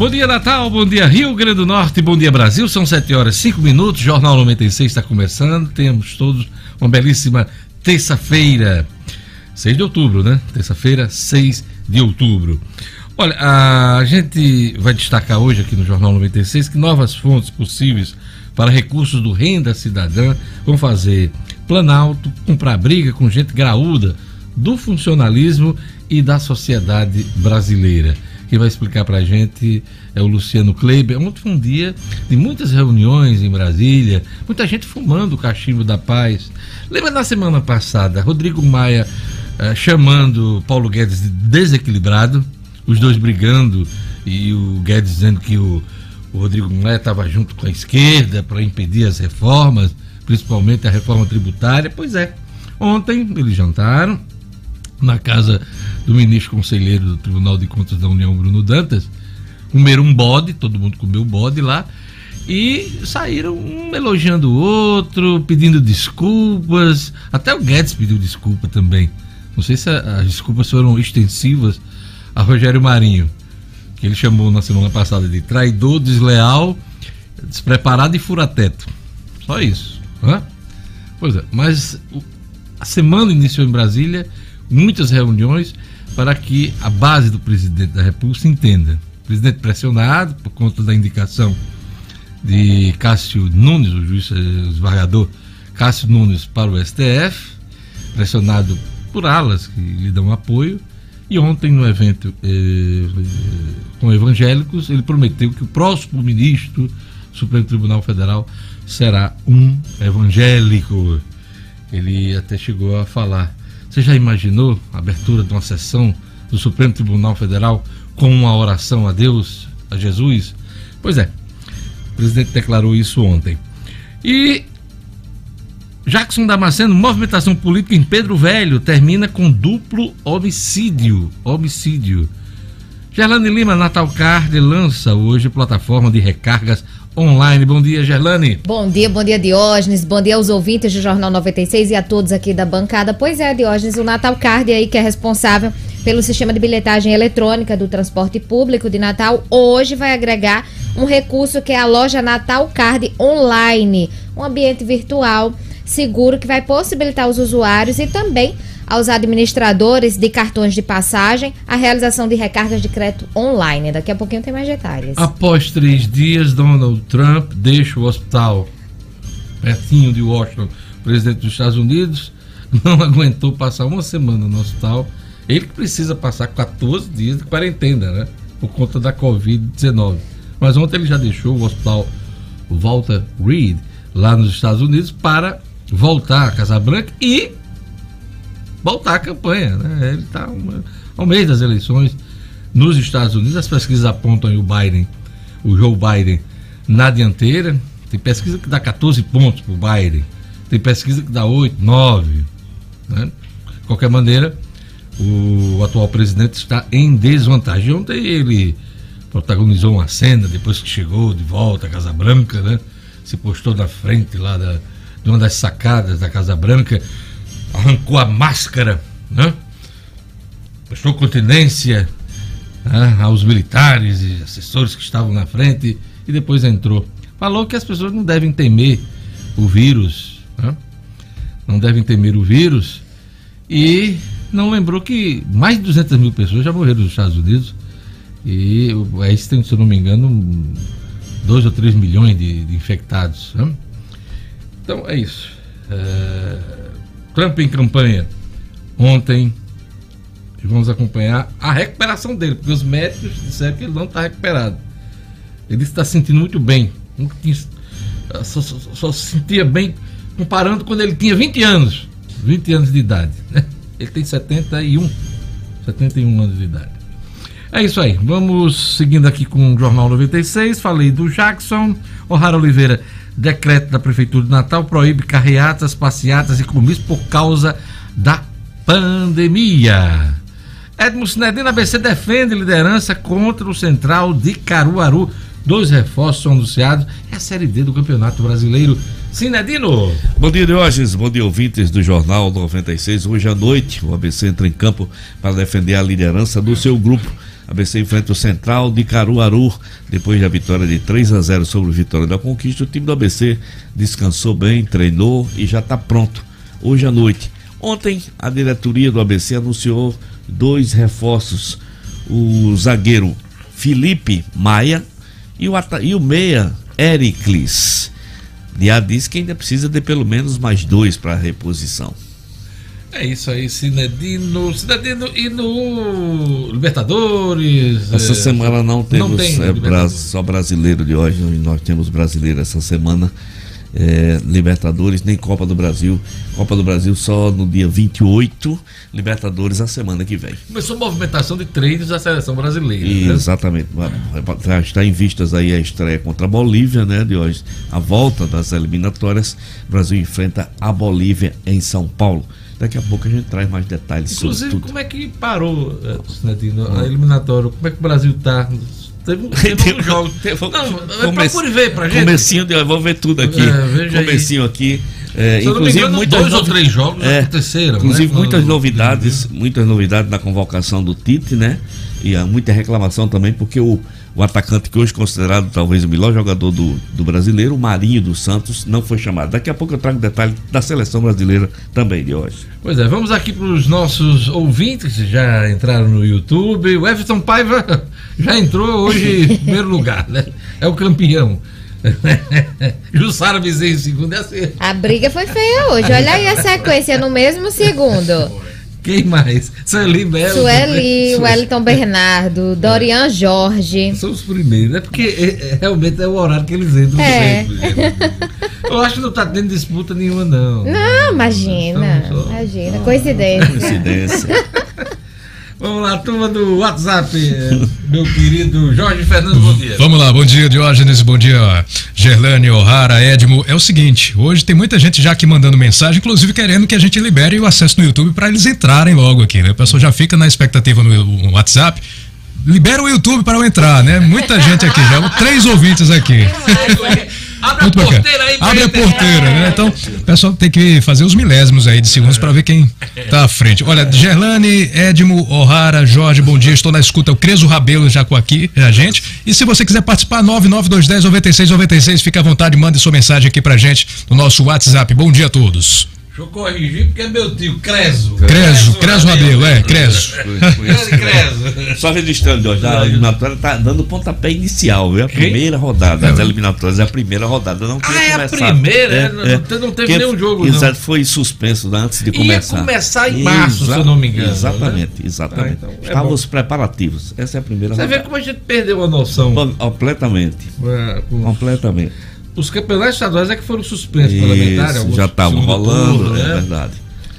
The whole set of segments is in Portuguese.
Bom dia, Natal. Bom dia, Rio Grande do Norte. Bom dia, Brasil. São 7 horas e 5 minutos. Jornal 96 está começando. Temos todos uma belíssima terça-feira. 6 de outubro, né? Terça-feira, 6 de outubro. Olha, a gente vai destacar hoje aqui no Jornal 96 que novas fontes possíveis para recursos do Renda Cidadã vão fazer Planalto comprar briga com gente graúda do funcionalismo e da sociedade brasileira. Quem vai explicar para a gente é o Luciano Kleiber. Ontem foi um dia de muitas reuniões em Brasília, muita gente fumando o cachimbo da paz. Lembra na semana passada, Rodrigo Maia uh, chamando Paulo Guedes de desequilibrado, os dois brigando e o Guedes dizendo que o, o Rodrigo Maia estava junto com a esquerda para impedir as reformas, principalmente a reforma tributária. Pois é, ontem eles jantaram na casa do ministro conselheiro do Tribunal de Contas da União, Bruno Dantas, comeram um bode, todo mundo comeu bode lá, e saíram um elogiando o outro, pedindo desculpas. Até o Guedes pediu desculpa também. Não sei se as desculpas foram extensivas a Rogério Marinho, que ele chamou na semana passada de traidor, desleal, despreparado e furateto. Só isso. Hã? Pois é, mas a semana iniciou em Brasília muitas reuniões para que a base do presidente da República se entenda. O presidente pressionado por conta da indicação de Cássio Nunes, o juiz esbargador Cássio Nunes para o STF, pressionado por alas que lhe dão apoio. E ontem, no evento eh, com evangélicos, ele prometeu que o próximo ministro do Supremo Tribunal Federal será um evangélico. Ele até chegou a falar você já imaginou a abertura de uma sessão do Supremo Tribunal Federal com uma oração a Deus, a Jesus? Pois é, o presidente declarou isso ontem. E Jackson Damasceno, movimentação política em Pedro Velho, termina com duplo homicídio. Homicídio. Gerlane Lima, Natal Card, lança hoje plataforma de recargas online. Bom dia, Gerlane. Bom dia, bom dia, Diógenes. Bom dia aos ouvintes do Jornal 96 e a todos aqui da bancada. Pois é, Diógenes, o Natal Card aí que é responsável pelo sistema de bilhetagem eletrônica do transporte público de Natal, hoje vai agregar um recurso que é a loja Natal Card Online, um ambiente virtual seguro que vai possibilitar aos usuários e também aos administradores de cartões de passagem a realização de recargas de crédito online. Daqui a pouquinho tem mais detalhes. Após três dias, Donald Trump deixa o hospital pertinho de Washington, presidente dos Estados Unidos, não aguentou passar uma semana no hospital. Ele que precisa passar 14 dias de quarentena, né? Por conta da Covid-19. Mas ontem ele já deixou o hospital Walter Reed, lá nos Estados Unidos, para voltar à Casa Branca e voltar à campanha. Né? Ele está ao mês das eleições nos Estados Unidos. As pesquisas apontam o Biden, o Joe Biden, na dianteira. Tem pesquisa que dá 14 pontos para o Biden. Tem pesquisa que dá 8, 9. Né? De qualquer maneira, o atual presidente está em desvantagem. Ontem ele protagonizou uma cena depois que chegou de volta à Casa Branca, né? Se postou na frente lá da, de uma das sacadas da Casa Branca arrancou a máscara, né? prestou continência né? aos militares e assessores que estavam na frente e depois entrou. Falou que as pessoas não devem temer o vírus, né? não devem temer o vírus e não lembrou que mais de 200 mil pessoas já morreram nos Estados Unidos e aí tem, se eu não me engano, 2 ou 3 milhões de, de infectados. Né? Então é isso. É Trump em campanha ontem. E vamos acompanhar a recuperação dele, porque os médicos disseram que ele não está recuperado. Ele está se sentindo muito bem. Só, só, só, se sentia bem comparando quando ele tinha 20 anos. 20 anos de idade. Né? Ele tem 71. 71 anos de idade. É isso aí. Vamos seguindo aqui com o Jornal 96. Falei do Jackson. O'Hara Oliveira Decreto da Prefeitura de Natal proíbe carreatas, passeatas e comícios por causa da pandemia. Edmo Sinedino ABC defende liderança contra o Central de Caruaru. Dois reforços são anunciados. É a Série D do Campeonato Brasileiro Sinedino. Bom dia, Diógenes. Bom dia, ouvintes do Jornal 96. Hoje à noite, o ABC entra em campo para defender a liderança do seu grupo. ABC enfrenta o Central de Caruaru. Depois da vitória de 3 a 0 sobre o Vitória da Conquista, o time do ABC descansou bem, treinou e já está pronto. Hoje à noite. Ontem, a diretoria do ABC anunciou dois reforços. O zagueiro Felipe Maia e o, e o meia Ericlis. Já disse que ainda precisa de pelo menos mais dois para reposição. É isso aí, Cinedino. Cinedino e no Libertadores. Essa é... semana não temos não tem, é, só brasileiro de hoje, nós temos brasileiro essa semana é, Libertadores, nem Copa do Brasil. Copa do Brasil só no dia 28, Libertadores a semana que vem. Começou a movimentação de treinos da seleção brasileira. E, né? Exatamente. Está em vistas aí a estreia contra a Bolívia, né, de hoje. A volta das eliminatórias. O Brasil enfrenta a Bolívia em São Paulo. Daqui a pouco a gente traz mais detalhes Inclusive, sobre tudo. como é que parou, Sinedino, a eliminatória? Como é que o Brasil está Teve, teve um jogo. Teve, não, comece, procure ver pra gente. Comecinho, de, vou ver tudo aqui. É, comecinho aí. aqui. É, inclusive engano, muitas dois ou três jogos é, aconteceram. Inclusive né? muitas novidades, muitas novidades na convocação do Tite, né? E há muita reclamação também, porque o, o atacante que hoje é considerado talvez o melhor jogador do, do brasileiro, o Marinho dos Santos, não foi chamado. Daqui a pouco eu trago detalhe da seleção brasileira também de hoje. Pois é, vamos aqui para os nossos ouvintes que já entraram no YouTube. O Everton Paiva já entrou hoje em primeiro lugar, né? É o campeão. Jussara Bezerra em segundo é assim. A briga foi feia hoje. Olha aí a sequência no mesmo segundo. Quem mais? Sueli Melo. Sueli, Wellington Bernardo, Dorian Jorge. São os primeiros. É porque é, é, realmente é o horário que eles entram é. Eu acho que não está tendo disputa nenhuma, não. Não, imagina. Só... Imagina. Coincidência. Coincidência. Vamos lá, turma do WhatsApp, meu querido Jorge Fernando, bom dia. Vamos lá, bom dia, Diógenes, bom dia, Gerlane, O'Hara, Edmo. É o seguinte, hoje tem muita gente já aqui mandando mensagem, inclusive querendo que a gente libere o acesso no YouTube para eles entrarem logo aqui, né? O pessoal já fica na expectativa no WhatsApp. Libera o YouTube para eu entrar, né? Muita gente aqui já, três ouvintes aqui. Abre Muito a bacana. porteira aí, Abre a porteira, né? Então, o pessoal tem que fazer os milésimos aí de segundos para ver quem tá à frente. Olha, Gerlane, Edmo, O'Hara, Jorge, bom dia. Estou na escuta. O Creso Rabelo já com aqui, a gente. E se você quiser participar, 99210 9696, fica à vontade, mande sua mensagem aqui pra gente no nosso WhatsApp. Bom dia a todos. Deixa eu corrigir porque é meu tio, Creso. Creso, Creso Rabelo, é, Creso. Só registrando, Jorge, a eliminatória tá dando pontapé inicial, viu? A primeira rodada das eliminatórias, é a primeira rodada. Não ah, é a primeira? É, é, não teve nenhum jogo, Exato, foi suspenso antes de começar. Ia começar em março, se eu não me engano. Exatamente, né? exatamente. Ah, então, é Estavam os preparativos. Essa é a primeira Você rodada. Você vê como a gente perdeu a noção. Completamente. É, Completamente. Os campeonatos estaduais é que foram suspensos pela metade. Já estavam rolando, turno, é né? verdade.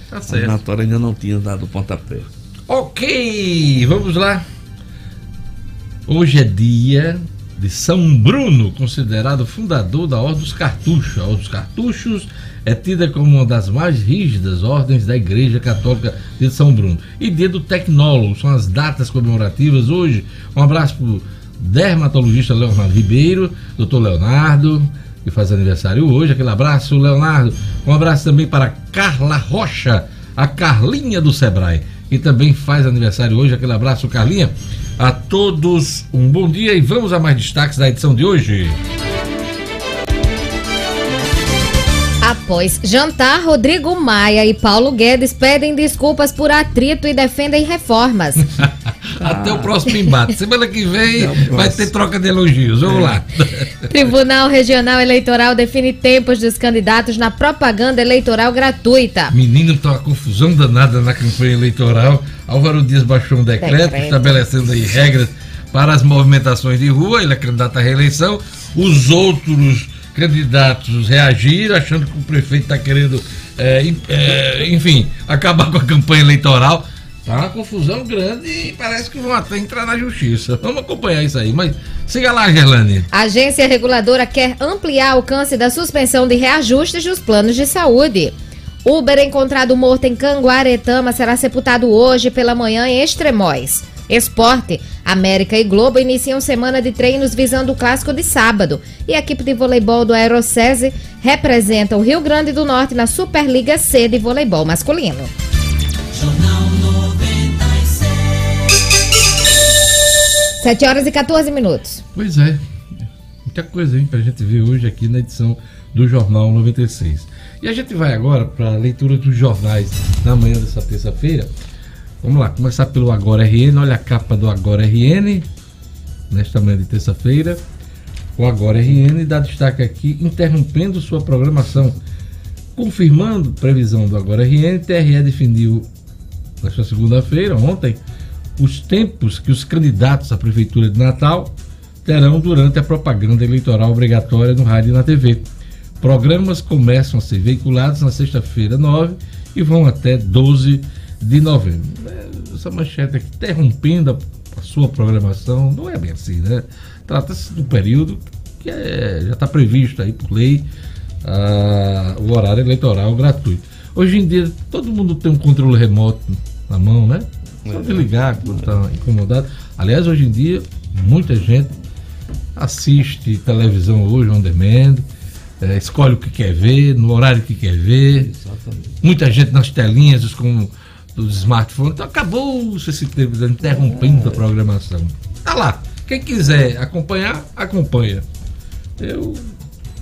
Tá certo. A eliminatória ainda não tinha dado pontapé. Ok, vamos lá. Hoje é dia de São Bruno, considerado fundador da Ordem dos Cartuchos. A Ordem dos Cartuchos é tida como uma das mais rígidas ordens da Igreja Católica de São Bruno. E dia do Tecnólogo, são as datas comemorativas hoje. Um abraço para dermatologista Leonardo Ribeiro, doutor Leonardo, que faz aniversário hoje. Aquele abraço, Leonardo. Um abraço também para Carla Rocha, a Carlinha do Sebrae, que também faz aniversário hoje. Aquele abraço, Carlinha. A todos um bom dia e vamos a mais destaques da edição de hoje. Após jantar, Rodrigo Maia e Paulo Guedes pedem desculpas por atrito e defendem reformas. Até o próximo embate. Semana que vem vai ter troca de elogios. Vamos é. lá. Tribunal Regional Eleitoral define tempos dos candidatos na propaganda eleitoral gratuita. Menino, tá uma confusão danada na campanha eleitoral. Álvaro Dias baixou um decreto, decreto. estabelecendo aí regras para as movimentações de rua. Ele é candidato à reeleição. Os outros candidatos reagiram, achando que o prefeito está querendo, é, é, enfim, acabar com a campanha eleitoral. Tá uma confusão grande e parece que vão até entrar na justiça. Vamos acompanhar isso aí. Mas siga lá, Gerlane. A agência reguladora quer ampliar o alcance da suspensão de reajustes dos planos de saúde. Uber encontrado morto em Canguaretama será sepultado hoje pela manhã em Extremóis. Esporte, América e Globo iniciam semana de treinos visando o clássico de sábado. E a equipe de voleibol do Aerocese representa o Rio Grande do Norte na Superliga C de voleibol masculino. 7 horas e 14 minutos. Pois é. Muita coisa, hein, pra gente ver hoje aqui na edição do Jornal 96. E a gente vai agora para a leitura dos jornais na manhã dessa terça-feira. Vamos lá, começar pelo Agora RN. Olha a capa do Agora RN, nesta manhã de terça-feira. O Agora RN dá destaque aqui, interrompendo sua programação. Confirmando previsão do Agora RN, TRE definiu nesta segunda-feira, ontem, os tempos que os candidatos à Prefeitura de Natal terão durante a propaganda eleitoral obrigatória no rádio e na TV. Programas começam a ser veiculados na sexta-feira 9 e vão até 12 de novembro. Essa manchete aqui, interrompendo a sua programação, não é bem assim, né? Trata-se um período que é, já está previsto aí por lei ah, o horário eleitoral gratuito. Hoje em dia, todo mundo tem um controle remoto na mão, né? Só é. desligar quando está incomodado. Aliás, hoje em dia, muita gente assiste televisão hoje on demand, é, escolhe o que quer ver, no horário que quer ver. Exatamente. Muita gente nas telinhas com dos smartphones. Então acabou esse tempo interrompendo a programação. Tá lá. Quem quiser acompanhar, acompanha. Eu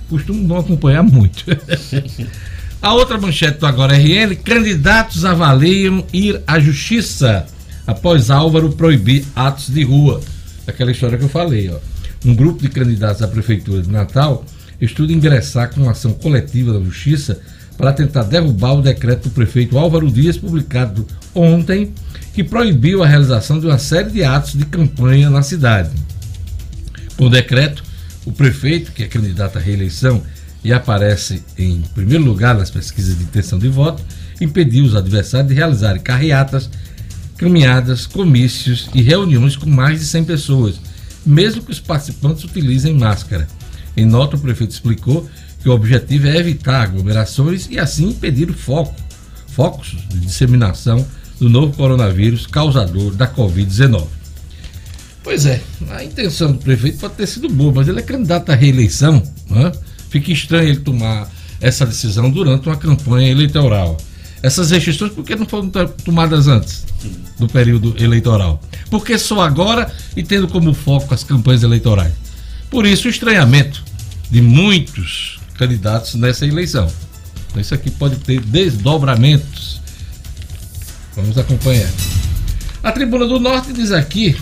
costumo não acompanhar muito. A outra manchete do Agora RN: candidatos avaliam ir à justiça após Álvaro proibir atos de rua. Aquela história que eu falei, ó. Um grupo de candidatos à prefeitura de Natal estuda ingressar com uma ação coletiva da justiça para tentar derrubar o decreto do prefeito Álvaro Dias, publicado ontem, que proibiu a realização de uma série de atos de campanha na cidade. Com o decreto, o prefeito, que é candidato à reeleição, e aparece em primeiro lugar nas pesquisas de intenção de voto, impediu os adversários de realizarem carreatas, caminhadas, comícios e reuniões com mais de 100 pessoas, mesmo que os participantes utilizem máscara. Em nota, o prefeito explicou que o objetivo é evitar aglomerações e assim impedir o foco, focos de disseminação do novo coronavírus causador da Covid-19. Pois é, a intenção do prefeito pode ter sido boa, mas ele é candidato à reeleição, né? Fica estranho ele tomar essa decisão durante uma campanha eleitoral. Essas restrições, por que não foram tomadas antes do período eleitoral? Porque só agora e tendo como foco as campanhas eleitorais. Por isso, o estranhamento de muitos candidatos nessa eleição. Então, isso aqui pode ter desdobramentos. Vamos acompanhar. A Tribuna do Norte diz aqui,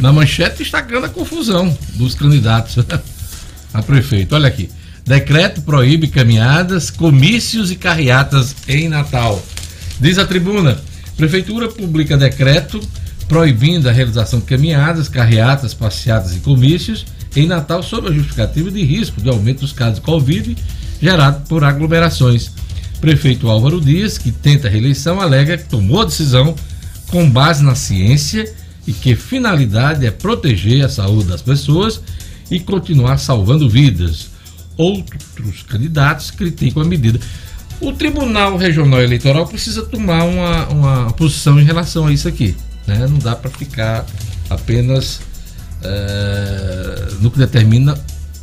na manchete, destacando a confusão dos candidatos. a prefeito. Olha aqui. Decreto proíbe caminhadas, comícios e carreatas em Natal. Diz a tribuna: Prefeitura publica decreto proibindo a realização de caminhadas, carreatas, passeatas e comícios em Natal sob a justificativa de risco de aumento dos casos de Covid gerado por aglomerações. Prefeito Álvaro Dias, que tenta reeleição, alega que tomou a decisão com base na ciência e que finalidade é proteger a saúde das pessoas e continuar salvando vidas. Outros candidatos criticam a medida. O Tribunal Regional Eleitoral precisa tomar uma, uma posição em relação a isso aqui. Né? Não dá para ficar apenas é, no que determina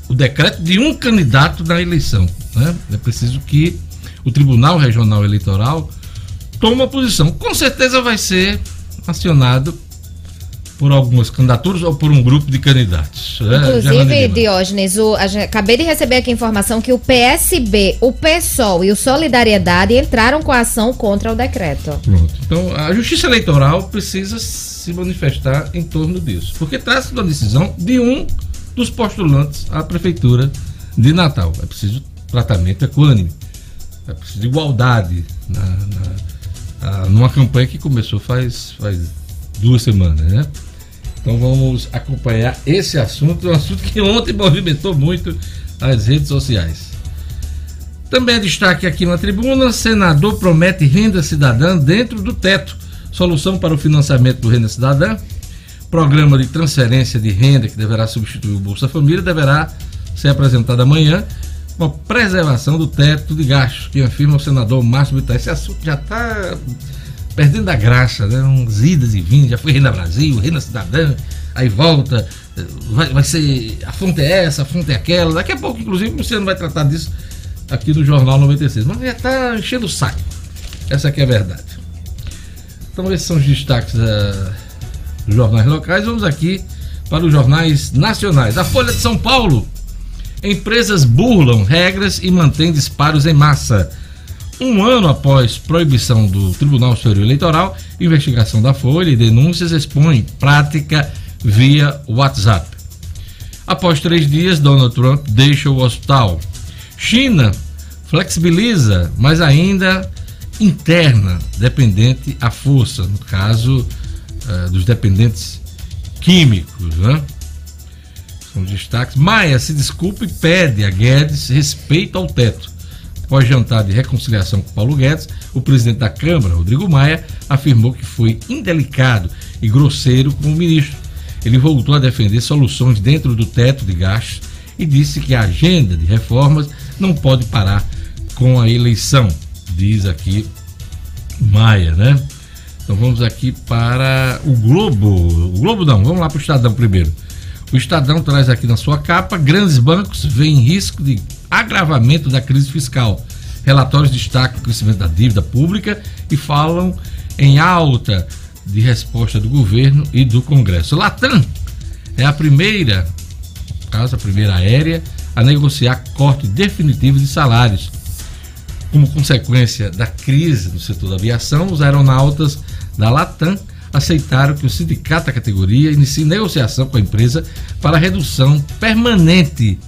o decreto de um candidato na eleição. Né? É preciso que o Tribunal Regional Eleitoral tome uma posição. Com certeza vai ser acionado por algumas candidaturas ou por um grupo de candidatos. Né? Inclusive, Diógenes, o, acabei de receber aqui a informação que o PSB, o PSOL e o Solidariedade entraram com a ação contra o decreto. Pronto. Então, a Justiça Eleitoral precisa se manifestar em torno disso, porque trata-se uma decisão de um dos postulantes à Prefeitura de Natal. É preciso tratamento equânime, é preciso igualdade na, na, numa campanha que começou faz, faz duas semanas, né? Então vamos acompanhar esse assunto, um assunto que ontem movimentou muito as redes sociais. Também é destaque aqui na tribuna: senador promete renda cidadã dentro do teto. Solução para o financiamento do Renda Cidadã. Programa de transferência de renda que deverá substituir o Bolsa Família deverá ser apresentado amanhã com a preservação do teto de gastos, que afirma o senador Márcio Bittar. Esse assunto já está perdendo a graça, né? Uns idas e vindas, já foi Renda Brasil, Renda Cidadã, aí volta, vai, vai ser. A fonte é essa, a fonte é aquela. Daqui a pouco, inclusive, você não vai tratar disso aqui no Jornal 96. Mas já está enchendo o saco. Essa aqui é a verdade. Então, esses são os destaques uh, dos jornais locais. Vamos aqui para os jornais nacionais. A Folha de São Paulo. Empresas burlam regras e mantêm disparos em massa. Um ano após proibição do Tribunal Superior Eleitoral, investigação da Folha e denúncias expõe prática via WhatsApp. Após três dias, Donald Trump deixa o hospital. China flexibiliza, mas ainda interna, dependente à força, no caso uh, dos dependentes químicos. Né? São destaques. Maia se desculpa e pede a Guedes respeito ao teto. Após jantar de reconciliação com Paulo Guedes, o presidente da Câmara, Rodrigo Maia, afirmou que foi indelicado e grosseiro com o ministro. Ele voltou a defender soluções dentro do teto de gastos e disse que a agenda de reformas não pode parar com a eleição, diz aqui Maia, né? Então vamos aqui para o Globo. O Globo não, vamos lá para o Estadão primeiro. O Estadão traz aqui na sua capa: grandes bancos veem risco de agravamento da crise fiscal. Relatórios destacam o crescimento da dívida pública e falam em alta de resposta do governo e do Congresso. Latam é a primeira, caso a primeira aérea, a negociar corte definitivo de salários. Como consequência da crise no setor da aviação, os aeronautas da Latam aceitaram que o sindicato da categoria inicie negociação com a empresa para redução permanente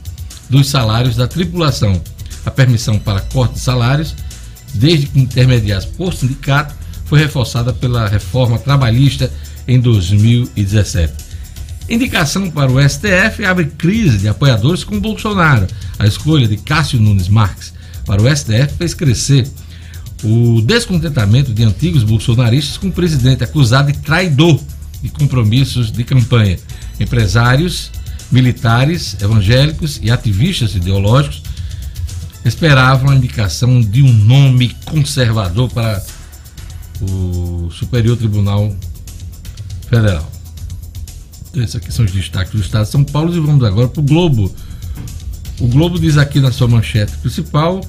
dos salários da tripulação. A permissão para corte de salários, desde que intermediados por sindicato, foi reforçada pela reforma trabalhista em 2017. Indicação para o STF abre crise de apoiadores com Bolsonaro. A escolha de Cássio Nunes Marques para o STF fez crescer o descontentamento de antigos bolsonaristas com o presidente acusado de traidor de compromissos de campanha. Empresários, militares, evangélicos e ativistas ideológicos esperavam a indicação de um nome conservador para o Superior Tribunal Federal. Esses aqui são os destaques do Estado de São Paulo e vamos agora para o Globo. O Globo diz aqui na sua manchete principal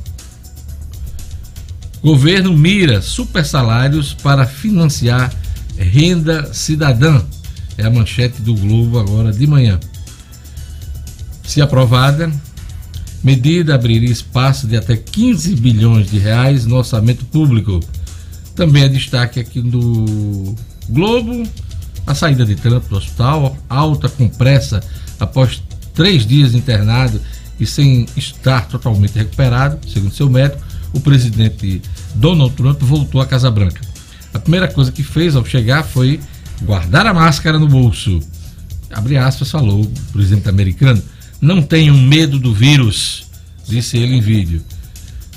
Governo mira super salários para financiar renda cidadã. É a manchete do Globo agora de manhã. Se aprovada, medida abriria espaço de até 15 bilhões de reais no orçamento público. Também é destaque aqui do Globo a saída de Trump do hospital, alta com pressa após três dias internado e sem estar totalmente recuperado, segundo seu médico o presidente Donald Trump voltou à Casa Branca. A primeira coisa que fez ao chegar foi guardar a máscara no bolso. Abre aspas, falou o presidente americano. Não tenham medo do vírus, disse ele em vídeo.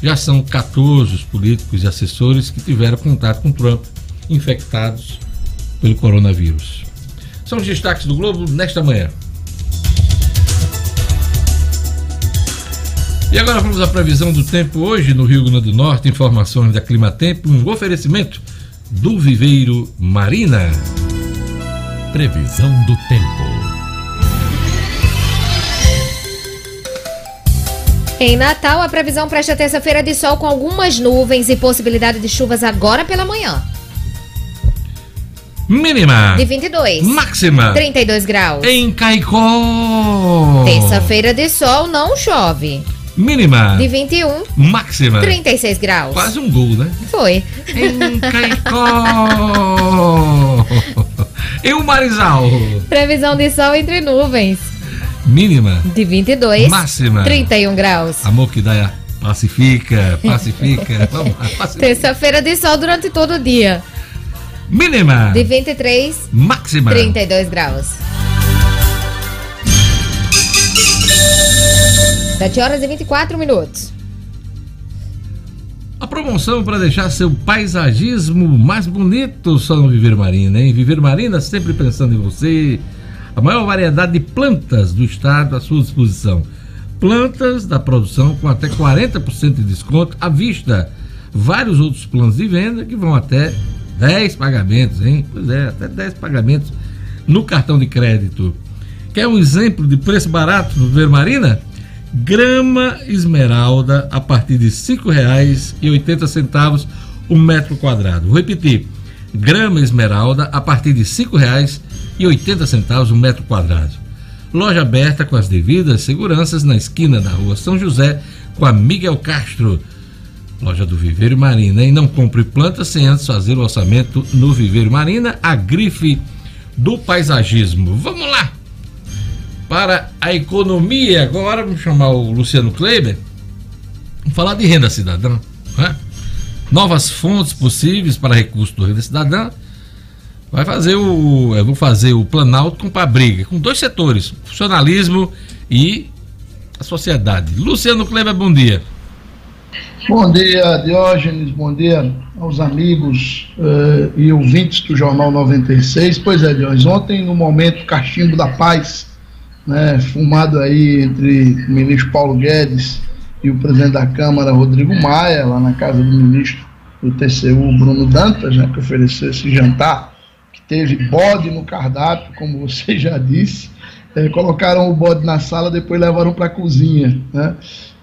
Já são 14 os políticos e assessores que tiveram contato com Trump infectados pelo coronavírus. São os destaques do Globo nesta manhã. E agora vamos à previsão do tempo hoje no Rio Grande do Norte. Informações da Clima Tempo, um oferecimento do Viveiro Marina. Previsão do tempo. Em Natal, a previsão para esta terça-feira de sol com algumas nuvens e possibilidade de chuvas agora pela manhã. Mínima. De 22. Máxima. 32 graus. Em Caicó. Terça-feira de sol, não chove. Mínima. De 21. Máxima. 36 graus. Quase um gol, né? Foi. Em Caicó. e o Marizal? Previsão de sol entre nuvens. Mínima. De 22. Máxima. 31 graus. Amor que dá pacifica, pacifica. Vamos lá, pacifica. Terça-feira de sol durante todo o dia. Mínima. De 23. Máxima. 32 graus. 7 horas e 24 minutos. A promoção para deixar seu paisagismo mais bonito só no Viver Marina, hein? Viver Marina sempre pensando em você. A maior variedade de plantas do estado à sua disposição. Plantas da produção com até 40% de desconto à vista. Vários outros planos de venda que vão até 10 pagamentos, hein? Pois é, até 10 pagamentos no cartão de crédito. Quer um exemplo de preço barato no Viver Marina? Grama esmeralda a partir de R$ 5,80 o metro quadrado. Vou repetir. Grama esmeralda a partir de R$ 5,80 o metro quadrado. Loja aberta com as devidas seguranças na esquina da rua São José com a Miguel Castro. Loja do Viveiro Marina. E não compre plantas sem antes fazer o orçamento no Viveiro Marina, a grife do paisagismo. Vamos lá! Para a economia, agora vamos chamar o Luciano Kleiber. Vamos falar de renda cidadã. Né? Novas fontes possíveis para recurso do renda cidadã. Vai fazer o. Eu vou fazer o Planalto com a briga, com dois setores: funcionalismo e a sociedade. Luciano Kleber, bom dia. Bom dia, Diógenes, bom dia aos amigos uh, e ouvintes do Jornal 96. Pois é, Diógenes, ontem no momento Cachimbo da Paz, né, fumado aí entre o ministro Paulo Guedes e o presidente da Câmara, Rodrigo Maia, lá na casa do ministro do TCU, Bruno Dantas, né, que ofereceu esse jantar, teve bode no cardápio, como você já disse, é, colocaram o bode na sala, depois levaram para a cozinha, né?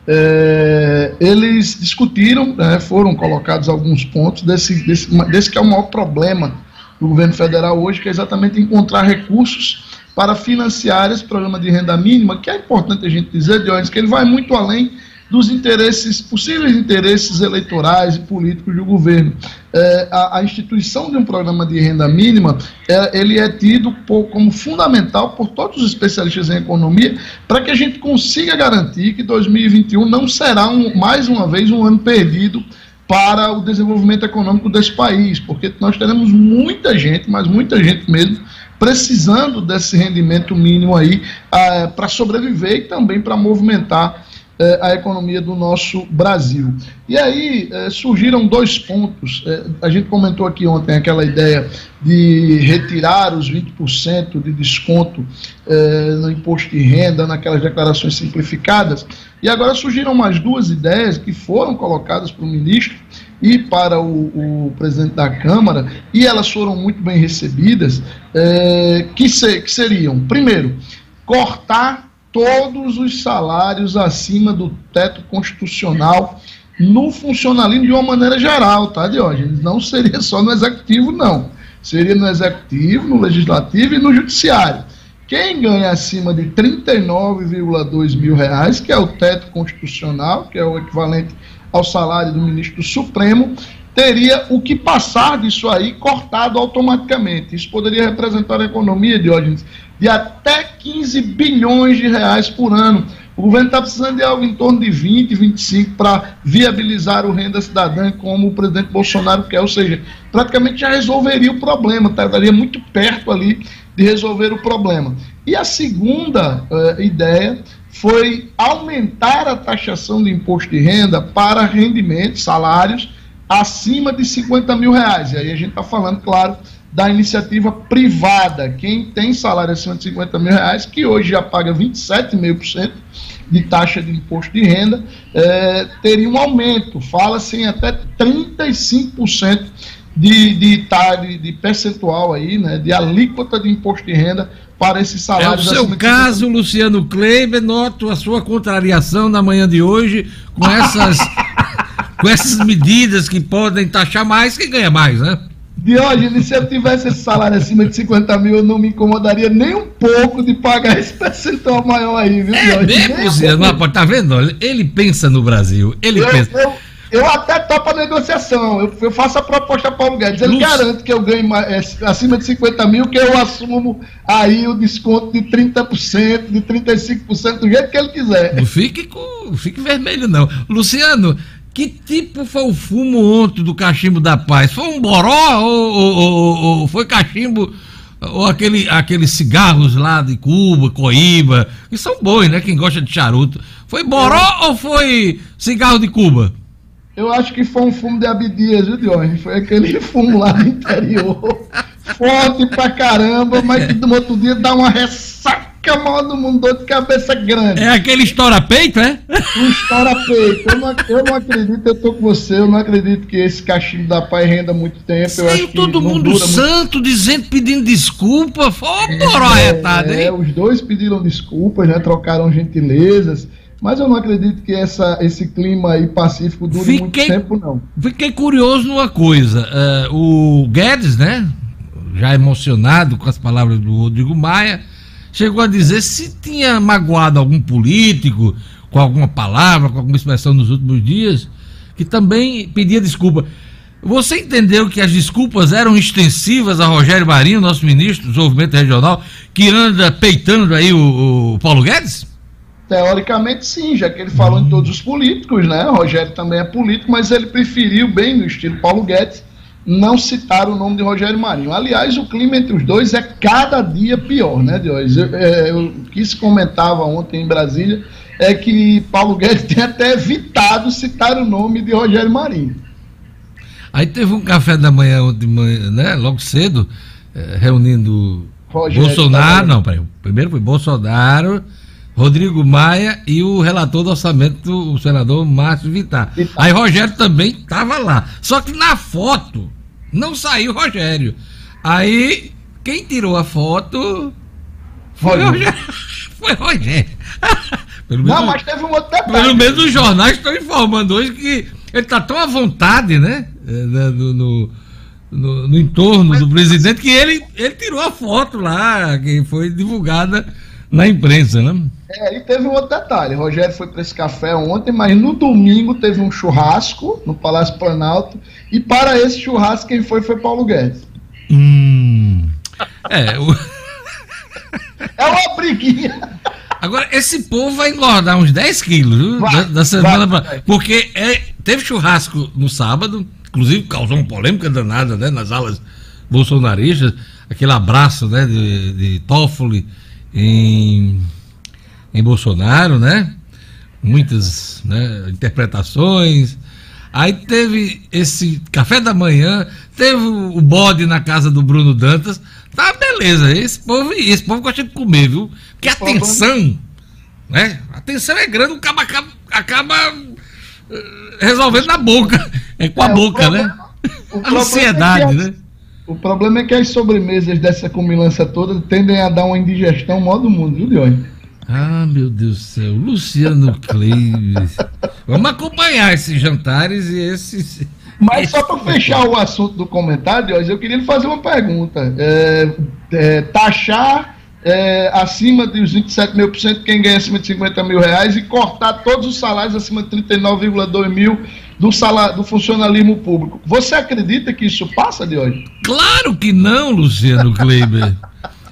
é, eles discutiram, né, foram colocados alguns pontos desse, desse, desse que é o maior problema do governo federal hoje, que é exatamente encontrar recursos para financiar esse programa de renda mínima, que é importante a gente dizer, Dionis, que ele vai muito além dos interesses, possíveis interesses eleitorais e políticos do governo. É, a, a, instituição de um programa de renda mínima, é, ele é tido por, como fundamental por todos os especialistas em economia para que a gente consiga garantir que 2021 não será, um, mais uma vez, um ano perdido para o desenvolvimento econômico desse país, porque nós teremos muita gente, mas muita gente mesmo, precisando desse rendimento mínimo aí ah, para sobreviver e também para movimentar é, a economia do nosso Brasil. E aí é, surgiram dois pontos. É, a gente comentou aqui ontem aquela ideia de retirar os 20% de desconto no imposto de renda, naquelas declarações simplificadas. E agora surgiram mais duas ideias que foram colocadas para o ministro e para o, o, presidente da Câmara, e elas foram muito bem recebidas, que, se, que seriam, primeiro, cortar todos os salários acima do teto constitucional no funcionalismo de uma maneira geral, tá, Diógenes? Não seria só no executivo, não. Seria no executivo, no legislativo e no judiciário. Quem ganha acima de 39,2 mil reais, que é o teto constitucional, que é o equivalente ao salário do ministro Supremo, teria o que passar disso aí cortado automaticamente. Isso poderia representar a economia, Diógenes, de até 15 bilhões de reais por ano. O governo está precisando de algo em torno de 20, 25 para viabilizar o renda cidadã, como o presidente Bolsonaro quer. Ou seja, praticamente já resolveria o problema, tá? estaria muito perto ali de resolver o problema. E a segunda uh, ideia foi aumentar a taxação do imposto de renda para rendimentos, salários acima de 50 mil reais. E aí a gente está falando, claro, da iniciativa privada. Quem tem salário acima de 50 mil reais, que hoje já paga 27,5% de taxa de imposto de renda, é, teria um aumento, fala-se em até 35% de, de, de, de percentual aí, né, de alíquota de imposto de renda para esses salários. É o seu caso, Luciano Kleiber, noto a sua contrariação na manhã de hoje com essas, com essas medidas que podem taxar mais quem ganha mais, né? Diógenes, se eu tivesse esse salário acima de 50 mil, eu não me incomodaria nem um pouco de pagar esse percentual maior aí, viu, é Diógenes? Mesmo, não, tá vendo? Ele pensa no Brasil. Ele eu, pensa. Eu, eu até topo a negociação. Eu, eu faço a proposta para Paulo Guedes. Ele Luz... garante que eu ganhe é, acima de 50 mil, que eu assumo aí o desconto de 30%, de 35%, do jeito que ele quiser. Não fique, com, fique vermelho, não. Luciano, que tipo foi o fumo ontem do cachimbo da paz? Foi um boró ou, ou, ou, ou foi cachimbo ou aquele, aqueles cigarros lá de Cuba, Coíba, que são bons, né? Quem gosta de charuto. Foi boró ou foi cigarro de Cuba? Eu acho que foi um fumo de Abdias, viu, Diógenes? Foi aquele fumo lá do interior. Forte pra caramba, mas que no outro dia dá uma ressaca fica mal do mundo, dor de cabeça grande. É aquele estoura-peito, é? Um estoura-peito. Eu não, eu não acredito, eu tô com você, eu não acredito que esse cachimbo da pai renda muito tempo. eu acho todo mundo dura muito santo dizendo, pedindo desculpa. Foi poró arretado, É, hein? os dois pediram desculpas, né? Trocaram gentilezas. Mas eu não acredito que essa, esse clima aí pacífico dure Fiquei- muito tempo, não. Fiquei curioso numa coisa. eh, o Guedes, né? Já emocionado com as palavras do Rodrigo Maia, chegou a dizer se tinha magoado algum político com alguma palavra, com alguma expressão nos últimos dias, que também pedia desculpa. Você entendeu que as desculpas eram extensivas a Rogério Marinho, nosso ministro do Desenvolvimento Regional, que anda peitando aí o, o Paulo Guedes? Teoricamente, sim, já que ele falou em todos os políticos, né? O Rogério também é político, mas ele preferiu, bem no estilo Paulo Guedes, não citar o nome de Rogério Marinho. Aliás, o clima entre os dois é cada dia pior, né, Diógenes? Eu, é, eu- o que se comentava ontem em Brasília é que Paulo Guedes tem até evitado citar o nome de Rogério Marinho. Aí teve um café da manhã, de manhã, né? Logo cedo, eh, reunindo Rogério Bolsonaro, não, peraí. Primeiro foi Bolsonaro, Rodrigo Maia e o relator do orçamento, o senador Márcio. Vittar. Aí Rogério também estava lá. Só que na foto não saiu Rogério. Aí quem tirou a foto foi Rogério. Rogério. Foi Rogério. Pelo Não, mas teve um outro detalhe. pelo menos os jornais estão informando hoje que ele está tão à vontade, né? eh, né, No, no, no- no entorno do presidente que ele, ele tirou a foto lá, que foi divulgada na imprensa, né? É, e teve um outro detalhe. Rogério foi para esse café ontem, mas no domingo teve um churrasco no Palácio Planalto. E para esse churrasco, quem foi foi Paulo Guedes. Hum. É, o- É uma briguinha. agora esse povo vai engordar uns 10 quilos? Vai, da, da semana vai, pra-. Porque é, teve churrasco no sábado, inclusive causou uma polêmica danada, né? Nas alas bolsonaristas, aquele abraço, né? De, de Toffoli em, em Bolsonaro, né? Muitas né, interpretações. Aí teve esse café da manhã, teve o bode na casa do Bruno Dantas. Tá, beleza. Esse povo, esse povo gosta de comer, viu? Porque a tensão, né? A tensão é grande, o cabo acaba, acaba eh, resolvendo na boca. É com a É, boca, problema- né? o problema Ansiedade, é que né? O problema é que as sobremesas dessa combinância toda tendem a dar uma indigestão maior do mundo, viu, Dione? Ah, meu Deus do céu. Luciano Cleives. Vamos acompanhar esses jantares e esses. Mas só para fechar o assunto do comentário, eu queria lhe fazer uma pergunta. É, é, taxar é, acima dos 27 mil por cento quem ganha acima de 50 mil reais e cortar todos os salários acima de 39,2 mil do, salário, do funcionalismo público. Você acredita que isso passa, Diógenes? Claro que não, Luciano Kleiber.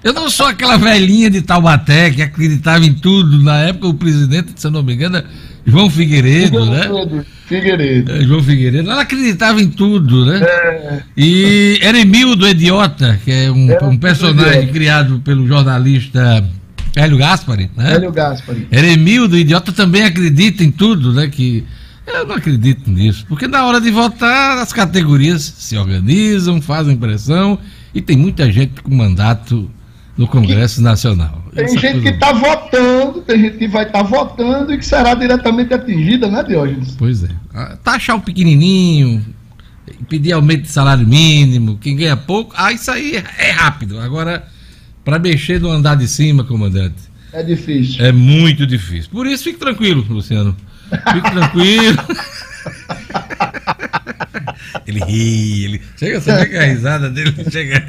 Eu não sou aquela velhinha de Taubaté que acreditava em tudo. Na época, o presidente, se eu não me engano, era João Figueiredo, né? Figueiredo. Figueiredo. É, João Figueiredo. Ela acreditava em tudo, né? É, E Eremildo Idiota, que é um, um personagem criado pelo jornalista Hélio Gaspari, né? Hélio Gaspari. Eremildo Idiota também acredita em tudo, né? Que eu não acredito nisso, porque na hora de votar as categorias se organizam, fazem pressão e tem muita gente com mandato no Congresso Nacional. Tem Essa gente coisa- que está votando, tem gente que vai estar votando e que será diretamente atingida, né, Diógenes? Pois é. Ah, Taxar o pequenininho, pedir aumento de salário mínimo, quem ganha pouco, ah, isso aí é rápido. Agora, para mexer no andar de cima, comandante, É difícil. é muito difícil. Por isso, fique tranquilo, Luciano. Fique tranquilo. Ele ri, ele. Chega, você vê que a risada dele chega.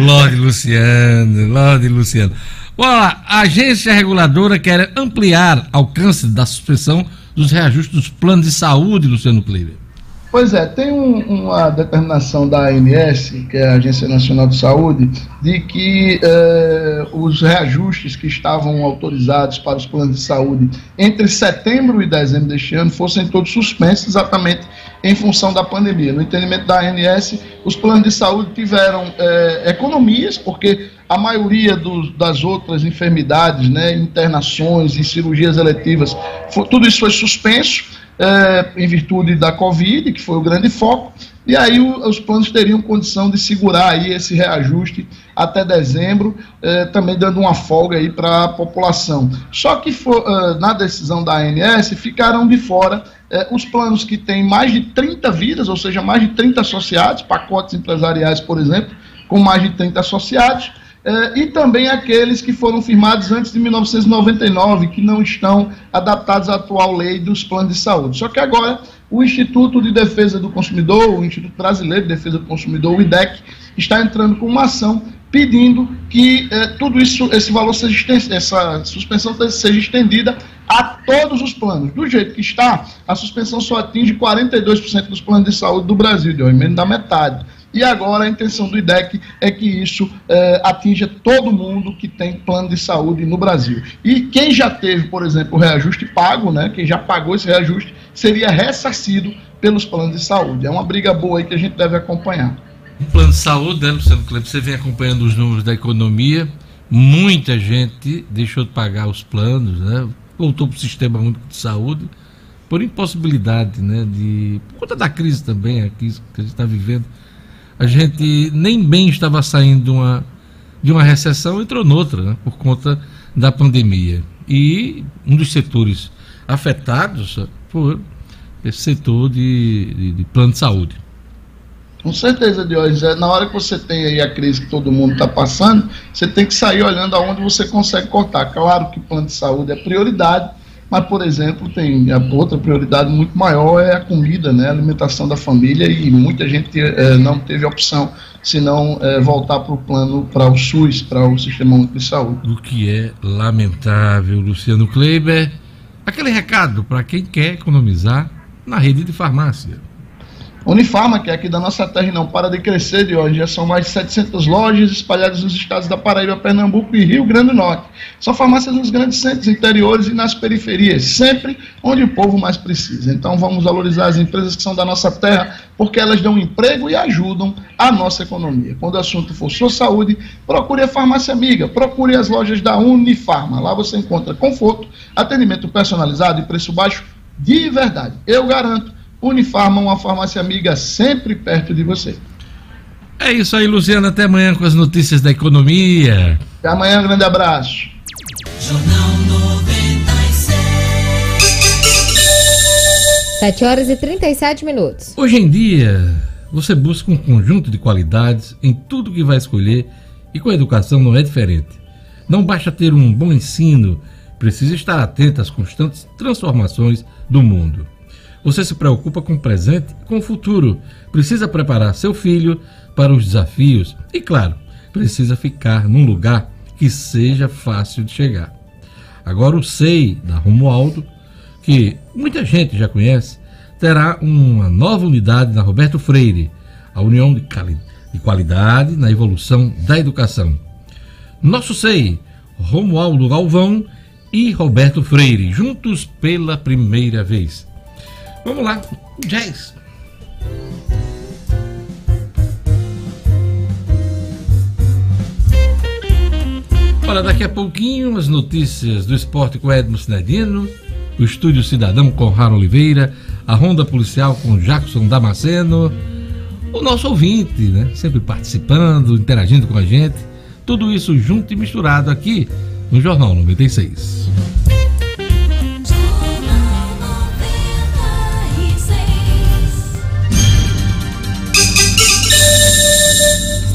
Lorde Luciano, Lorde Luciano. Bora lá, a agência reguladora quer ampliar alcance da suspensão dos reajustes dos planos de saúde, Luciano Kleber. Pois é, tem um- uma determinação da ANS, que é a Agência Nacional de Saúde, de que eh, os reajustes que estavam autorizados para os planos de saúde entre setembro e dezembro deste ano fossem todos suspensos exatamente em função da pandemia. No entendimento da ANS, os planos de saúde tiveram eh, economias, porque a maioria dos- das outras enfermidades, né, internações e cirurgias eletivas, fo- tudo isso foi suspenso eh, em virtude da Covid, que foi o grande foco, e aí o, os planos teriam condição de segurar aí esse reajuste até dezembro, eh, também dando uma folga aí para a população. Só que for, uh, na decisão da ANS ficaram de fora eh, os planos que têm mais de 30 vidas, ou seja, mais de 30 associados, pacotes empresariais, por exemplo, com mais de 30 associados, eh, e também aqueles que foram firmados antes de 1999, que não estão adaptados à atual lei dos planos de saúde. Só que agora o Instituto de Defesa do Consumidor, o Instituto Brasileiro de Defesa do Consumidor, o IDEC, está entrando com uma ação pedindo que eh, tudo isso, esse valor seja essa suspensão seja estendida a todos os planos. Do jeito que está, a suspensão só atinge 42% dos planos de saúde do Brasil, de menos da metade. E agora a intenção do IDEC é que isso eh, atinja todo mundo que tem plano de saúde no Brasil. E quem já teve, por exemplo, o reajuste pago, né, quem já pagou esse reajuste, seria ressarcido pelos planos de saúde. É uma briga boa aí que a gente deve acompanhar. Plano de saúde, né, Luciano Kleber, você vem acompanhando os números da economia, muita gente deixou de pagar os planos, né, voltou para o sistema único de saúde, por impossibilidade, né, de, por conta da crise também aqui que a gente está vivendo, a gente nem bem estava saindo de uma, de uma recessão, entrou noutra, né, por conta da pandemia. E um dos setores afetados por esse setor de, de, de plano de saúde. Com certeza, Diógenes. É, na hora que você tem aí a crise que todo mundo está passando, você tem que sair olhando aonde você consegue cortar. Claro que plano de saúde é prioridade, mas, por exemplo, tem a outra prioridade muito maior é a comida, né, a alimentação da família, e muita gente é, não teve opção senão é, voltar para o plano, para o SUS, para o Sistema Único de Saúde. O que é lamentável, Luciano Kleiber. Aquele recado para quem quer economizar na rede de farmácia. Unifarma, que é aqui da nossa terra e não para de crescer de hoje, já são mais de 700 lojas espalhadas nos estados da Paraíba, Pernambuco e Rio Grande do Norte. São farmácias nos grandes centros interiores e nas periferias, sempre onde o povo mais precisa. Então vamos valorizar as empresas que são da nossa terra, porque elas dão emprego e ajudam a nossa economia. Quando o assunto for sua saúde, procure a farmácia amiga, procure as lojas da Unifarma. Lá você encontra conforto, atendimento personalizado e preço baixo de verdade. Eu garanto Unifarma, uma farmácia amiga sempre perto de você. É isso aí, Luciano. Até amanhã com as notícias da economia. Até amanhã, um grande abraço. Jornal 96. 7 horas e 37 minutos. Hoje em dia, você busca um conjunto de qualidades em tudo que vai escolher e com a educação não é diferente. Não basta ter um bom ensino, precisa estar atento às constantes transformações do mundo. Você se preocupa com o presente e com o futuro. Precisa preparar seu filho para os desafios e, claro, precisa ficar num lugar que seja fácil de chegar. Agora, o SEI da Romualdo, que muita gente já conhece, terá uma nova unidade na Roberto Freire, a União de, de Qualidade na Evolução da Educação. Nosso SEI, Romualdo Galvão e Roberto Freire, juntos pela primeira vez. Vamos lá, jazz. Olha, daqui a pouquinho as notícias do esporte com Edmo Cinedino, o Estúdio Cidadão com Raro Oliveira, a Ronda Policial com Jackson Damasceno, o nosso ouvinte, né? Sempre participando, interagindo com a gente. Tudo isso junto e misturado aqui no Jornal 96.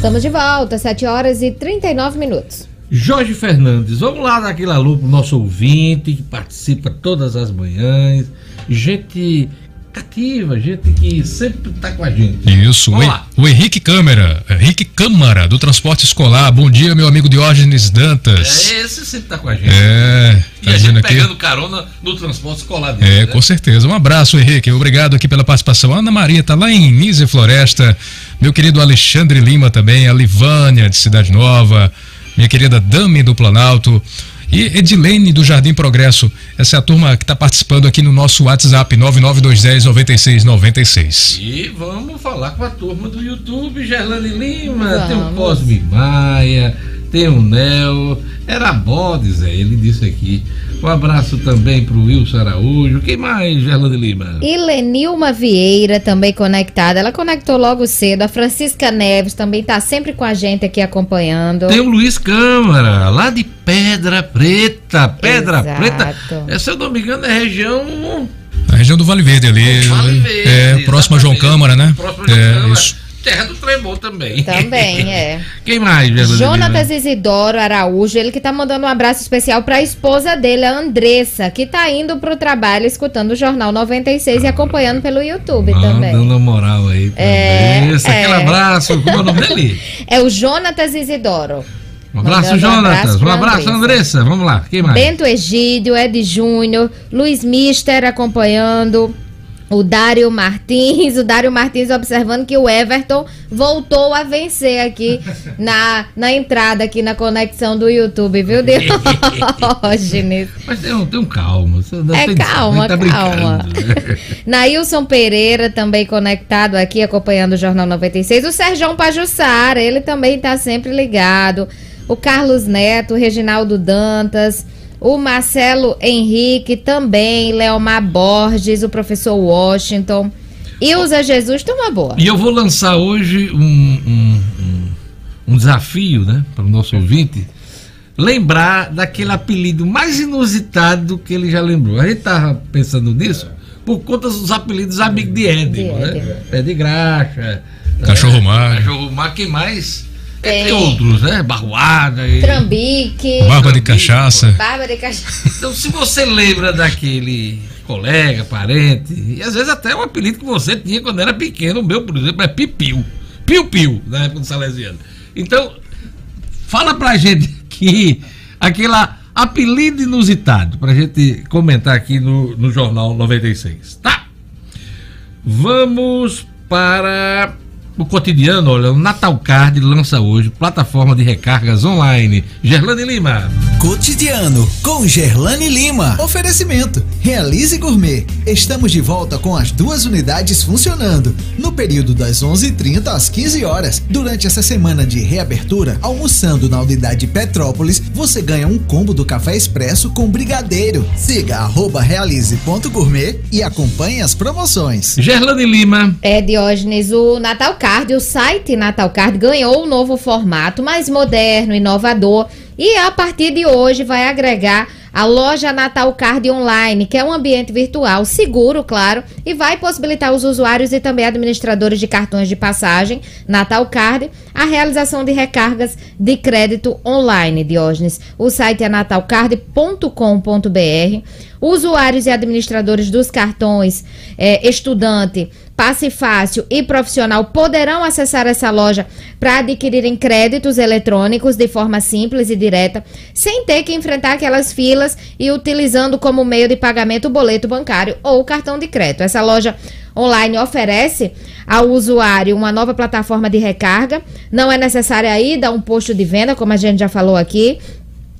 Estamos de volta, 7 horas e 39 minutos. Jorge Fernandes, vamos lá dar aquele alô pro nosso ouvinte que participa todas as manhãs. Gente cativa, gente que sempre está com a gente. Isso, o, o, Henrique Câmara, Henrique Câmara, do Transporte Escolar. Bom dia, meu amigo Diógenes Dantas. É, esse sempre está com a gente. É, tá e a gente aqui. pegando carona no transporte escolar dele, É, né? com certeza. Um abraço, Henrique. Obrigado aqui pela participação. Ana Maria está lá em Nise Floresta. Meu querido Alexandre Lima também, a Livânia de Cidade Nova, minha querida Dami do Planalto. E Edilene do Jardim Progresso, essa é a turma que está participando aqui no nosso WhatsApp 992109696. E vamos falar com a turma do YouTube, Gerlane Lima, vamos. tem o Cosme Maia, tem o Nel. Era bom, dizer, ele disse aqui. Um abraço também pro Wilson Araújo. Quem mais, Gerlane Lima? E Lenilma Vieira também conectada. Ela conectou logo cedo. A Francisca Neves também tá sempre com a gente aqui acompanhando. Tem o Luiz Câmara, lá de Pedra Preta. Pedra Exato. Preta. É, se eu não me engano, é região. A região do Vale Verde ali. Vale Verde, é, próximo a João. Câmara, né? Próximo a João é, Câmara. isso. Terra do Tremor também. Também, é. Quem mais, Jonatas? Isidoro Araújo, ele que tá mandando um abraço especial pra esposa dele, a Andressa, que tá indo pro trabalho escutando o Jornal 96 e acompanhando pelo YouTube Ah, também. dando moral aí. pra É, Andressa. Aquele é. abraço. Como é o nome dele? É o Jonatas Isidoro. Um abraço, Mandando um Jonatas. abraço Um abraço, Andressa. Andressa. Vamos lá. Quem mais? Bento Egídio, Ed Júnior, Luiz Mister acompanhando. O Dário Martins, o Dário Martins observando que o Everton voltou a vencer aqui na, na entrada, aqui na conexão do YouTube, viu, Diógenes? Mas tem um, tem um. Você não É tem- calma, tá calma. Nailson Pereira também conectado aqui, acompanhando o Jornal 96. O Sérgio Pajussara, ele também tá sempre ligado. O Carlos Neto, o Reginaldo Dantas, o Marcelo Henrique também, Leomar Borges, o professor Washington. E o Zé Jesus, toma boa. E eu vou lançar hoje um, um, um- um desafio, né, para o nosso ouvinte, lembrar daquele apelido mais inusitado que ele já lembrou. A gente tava pensando nisso por conta dos apelidos amigos de De né? Pé de graxa. Cachorro né? magro. Cachorro magro, quem mais? Tem. Entre outros, né? Barroada. E... Trambique, Barba de cachaça. Barba de Cachaça. Então, se você lembra daquele colega, parente, e às vezes até um apelido que você tinha quando era pequeno, o meu, por exemplo, é Pipiu. Piu-Piu, na época do Salesiano. Então, fala pra gente aqui aquela apelido inusitado, pra gente comentar aqui no, no Jornal 96, tá? Vamos para o cotidiano, olha, o Natal Card lança hoje plataforma de recargas online. Gerlane Lima. Cotidiano com Gerlane Lima. Oferecimento. Realize Gourmet. Estamos de volta com as duas unidades funcionando. No período das 11h30 às 15 horas. Durante essa semana de reabertura, almoçando na unidade Petrópolis, você ganha um combo do café expresso com brigadeiro. Siga arroba realize.gourmet e acompanhe as promoções. Gerlane Lima. É, Diógenes, o Natal Card, o site Natal Card ganhou um novo formato, mais moderno, inovador. E a partir de hoje vai agregar a loja Natal Card Online, que é um ambiente virtual seguro, claro, e vai possibilitar os usuários e também administradores de cartões de passagem Natal Card a realização de recargas de crédito online, Diógenes. O site é natalcard.com.br. Usuários e administradores dos cartões eh, estudante, passe fácil e profissional poderão acessar essa loja para adquirirem créditos eletrônicos de forma simples e direta, sem ter que enfrentar aquelas filas e utilizando como meio de pagamento o boleto bancário ou o cartão de crédito. Essa loja online oferece ao usuário uma nova plataforma de recarga. Não é necessário aí dar um posto de venda, como a gente já falou aqui.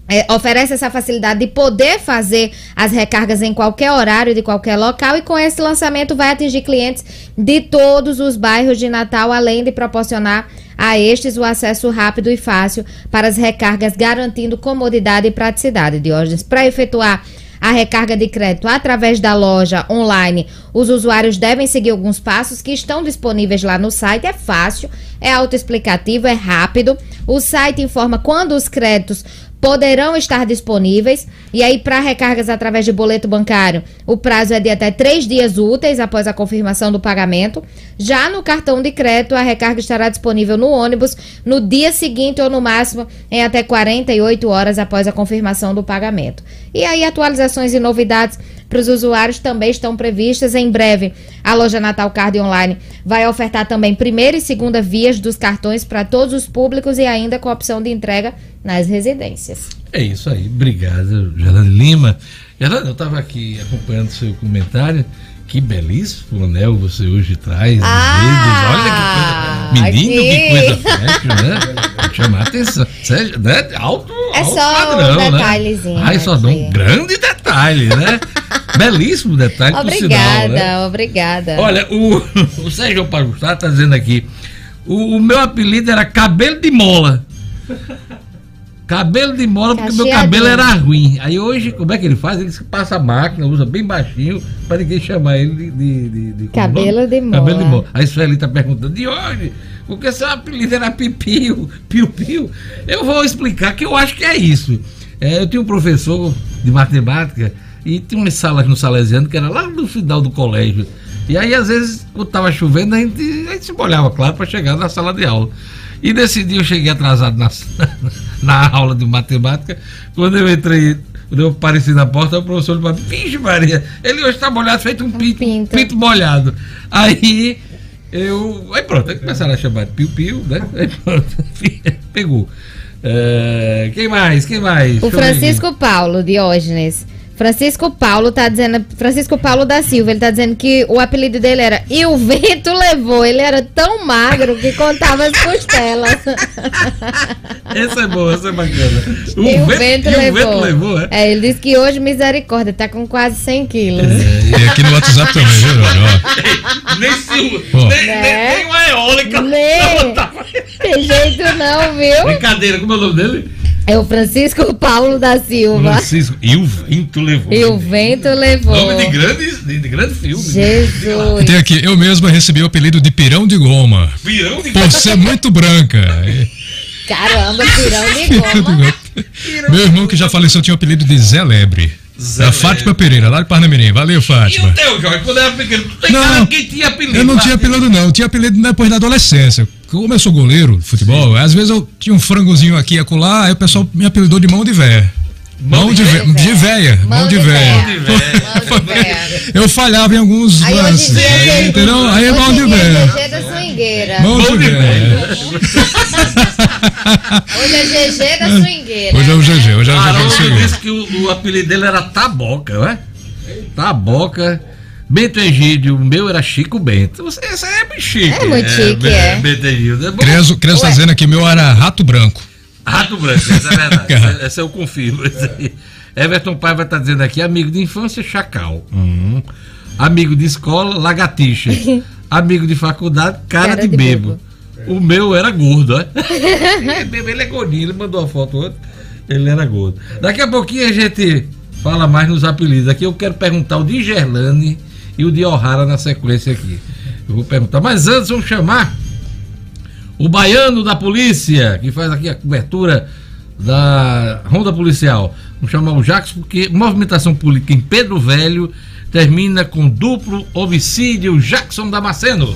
É, oferece essa facilidade de poder fazer as recargas em qualquer horário, de qualquer local, e com esse lançamento vai atingir clientes de todos os bairros de Natal, além de proporcionar a estes o acesso rápido e fácil para as recargas, garantindo comodidade e praticidade. Diógenes, para efetuar a recarga de crédito através da loja online, os usuários devem seguir alguns passos que estão disponíveis lá no site. É fácil, é autoexplicativo, é rápido. O site informa quando os créditos poderão estar disponíveis. E aí, para recargas através de boleto bancário, o prazo é de até três dias úteis após a confirmação do pagamento. Já no cartão de crédito, a recarga estará disponível no ônibus no dia seguinte ou no máximo em até 48 horas após a confirmação do pagamento. E aí, atualizações e novidades para os usuários também estão previstas em breve. A loja Natal Card Online vai ofertar também primeira e segunda vias dos cartões para todos os públicos e ainda com a opção de entrega nas residências. É isso aí, obrigado, Gerlane Lima. Gerlane, eu estava aqui acompanhando seu comentário. Que belíssimo anel você hoje traz. Ah. Olha que coisa. Menino, aqui. que coisa fashion, né? Chamar a atenção. Sério, né? Alto, É alto só um padrão, detalhezinho Né? Ai, só dá um grande detalhe, né? Belíssimo detalhe, por Obrigada, sinal, né? obrigada. Olha, o, o Sérgio Pagustá está dizendo aqui: o, o meu apelido era cabelo de mola. Cabelo de mola, porque meu cabelo era ruim. Aí hoje, como é que ele faz? Ele passa a máquina, usa bem baixinho, para ninguém chamar ele de. de, de, de cabelo de mola. Cabelo de mola. Aí Sueli tá perguntando, de onde? Porque seu apelido era Pipio, Piu Piu. Eu vou explicar que eu acho que é isso. É, eu tinha um professor de matemática e tinha umas salas no Salesiano que era lá no final do colégio. E aí, às vezes, quando estava chovendo, a gente, a gente se molhava, claro, para chegar na sala de aula. E nesse dia eu cheguei atrasado na, na aula de matemática. Quando eu entrei, quando eu apareci na porta, o professor falou: Vixe, Maria, ele hoje está molhado, feito um, um pinto, pinto. pinto molhado. Aí eu. Aí pronto, aí começaram a chamar de piu-piu, né? Aí pronto, pegou. É, quem mais? Quem mais? O Francisco Paulo, Diógenes. Francisco Paulo tá dizendo, Francisco Paulo da Silva, ele tá dizendo que o apelido dele era E o vento levou. Ele era tão magro que contava as costelas. essa é boa, essa é bacana. O, e o vento, e levou. O vento levou é? é? ele disse que hoje, misericórdia, tá com quase 100 quilos. É, e aqui no WhatsApp também, viu, nem, se, nem, né? nem, uma eólica. Nem. Tem jeito não, viu? Brincadeira, como é o nome dele? É o Francisco Paulo da Silva. Francisco. E o vento levou. E o vento levou. Nome de grande, de, de grande filme. Jesus. Tem aqui, eu mesmo recebi o apelido de Pirão de Goma. Pirão de Goma? Por ser muito branca. Caramba, Pirão de Goma. Meu irmão que já faleceu tinha o apelido de Zé Lebre. Zé a Fátima Pereira, lá de Parnamirim. Valeu, Fátima. E o teu, Jorge, quando era pequeno, tu tem não, que tinha apelido. Eu não tinha apelido, não. Eu tinha apelido depois da adolescência. Como eu sou goleiro de futebol, Sim. às vezes eu tinha um frangozinho aqui e acolá, aí o pessoal me apelidou de mão de véia. Mão, de, véia. De véia. Mão de véia. Eu falhava em alguns aí lances. Aí, entendeu? Aí é mão de véia. GG da swingueira. Mão de véia. Hoje é GG da swingueira. Hoje é o GG. Hoje é o GG da swingueira. disse que o, o apelido dele era Taboca, não é? Taboca. Bento Egídio, o meu era Chico Bento. Você, essa é bem chique. É muito chique, é. é. Bento Egídio. É Creso, Creso tá dizendo aqui, meu era Rato Branco. Rato Branco, essa é verdade. essa, essa eu confirmo. Everton Paiva está dizendo aqui, amigo de infância, Chacal. Hum. Amigo de escola, Lagartixa. amigo de faculdade, cara, cara de, de bebo. bebo. O meu era gordo, é? ele é gordinho, ele mandou a foto ontem. Ele era gordo. Daqui a pouquinho a gente fala mais nos apelidos. Aqui eu quero perguntar o de Gerlane e o de O'Hara na sequência aqui. Eu vou perguntar. Mas antes, vamos chamar o baiano da polícia, que faz aqui a cobertura da ronda policial. Vamos chamar o Jacques, porque movimentação política em Pedro Velho termina com duplo homicídio Jackson Damasceno.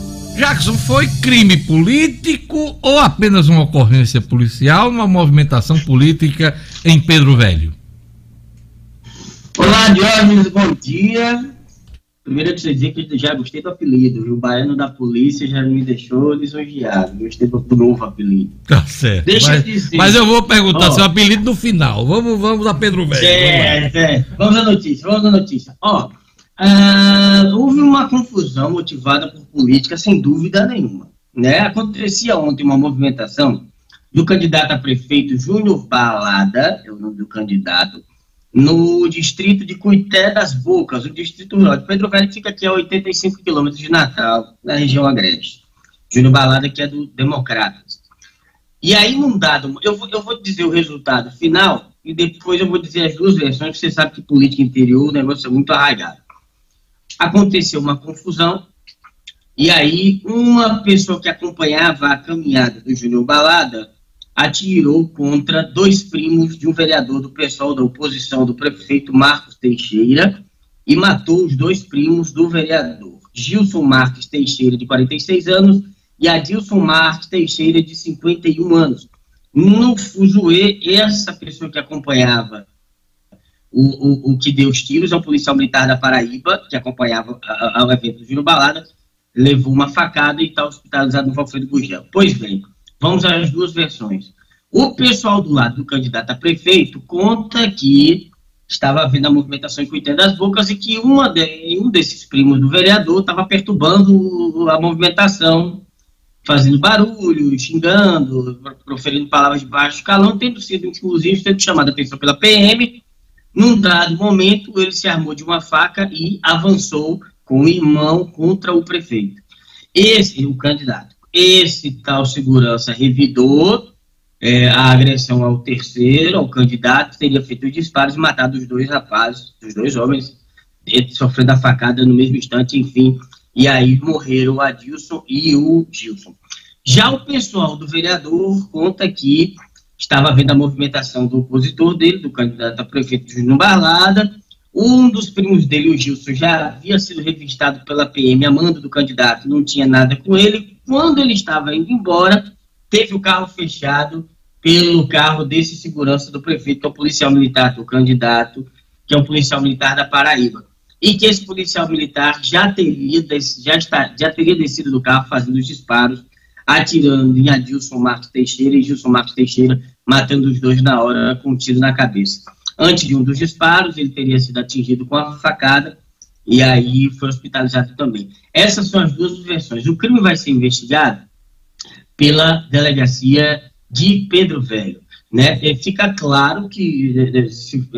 Jackson, foi crime político ou apenas uma ocorrência policial numa movimentação política em Pedro Velho? Olá, Diógenes, bom dia. Primeiro eu preciso dizer que já gostei do apelido. O baiano da polícia já me deixou lisonjeado. Gostei do novo apelido. Tá certo. Deixa mas, eu dizer. Mas eu vou perguntar oh, seu apelido no final. Vamos, vamos a Pedro Velho. É, é. Vamos à notícia, vamos à notícia. Ó, oh, Uh, houve uma confusão motivada por política, sem dúvida nenhuma. Né? Acontecia ontem uma movimentação do candidato a prefeito Júnior Balada, é o nome do candidato, no distrito de Cuité das Bocas, o distrito rural de Pedro Velho, fica aqui a 85 quilômetros de Natal, na região agreste. Júnior Balada, que é do Democratas. E aí, num dado, eu vou, eu vou dizer o resultado final e depois eu vou dizer as duas versões, porque você sabe que política interior o negócio é muito arraigado aconteceu uma confusão, e aí uma pessoa que acompanhava a caminhada do Júnior Balada atirou contra dois primos de um vereador do pessoal da oposição, do prefeito Marcos Teixeira, e matou os dois primos do vereador, Gilson Marques Teixeira, de 46 anos, e Adilson Marques Teixeira, de 51 anos. No fuzuê, essa pessoa que acompanhava o, o, o que deu os tiros é um policial militar da Paraíba, que acompanhava o evento do Giro Balada, levou uma facada e está hospitalizado no Valfredo Gugel. Pois bem, vamos às duas versões. O pessoal do lado do candidato a prefeito conta que estava havendo a movimentação em Cuité das Bocas e que uma de, um desses primos do vereador estava perturbando a movimentação, fazendo barulho, xingando, proferindo palavras de baixo calão, tendo sido, inclusive, tendo chamado a atenção pela PM. Num dado momento, ele se armou de uma faca e avançou com o irmão contra o prefeito. Esse, o candidato, esse tal segurança revidou é, a agressão ao terceiro, ao candidato, teria feito os disparos e matado os dois rapazes, os dois homens, sofrendo a facada no mesmo instante, enfim. E aí morreram o Adilson e o Gilson. Já o pessoal do vereador conta que estava vendo a movimentação do opositor dele, do candidato a prefeito Júnior Barlada. Um dos primos dele, o Gilson, já havia sido revistado pela PM, amando do candidato, não tinha nada com ele. Quando ele estava indo embora, teve o carro fechado pelo carro desse segurança do prefeito, que é o policial militar do candidato, que é um policial militar da Paraíba. E que esse policial militar já teria, já, está, já teria descido do carro fazendo os disparos, atirando em Adilson Marcos Teixeira e Gilson Marcos Teixeira, matando os dois na hora com um tiro na cabeça. Antes de um dos disparos, ele teria sido atingido com a facada e aí foi hospitalizado também. Essas são as duas versões. O crime vai ser investigado pela delegacia de Pedro Velho. Né? E fica claro que se,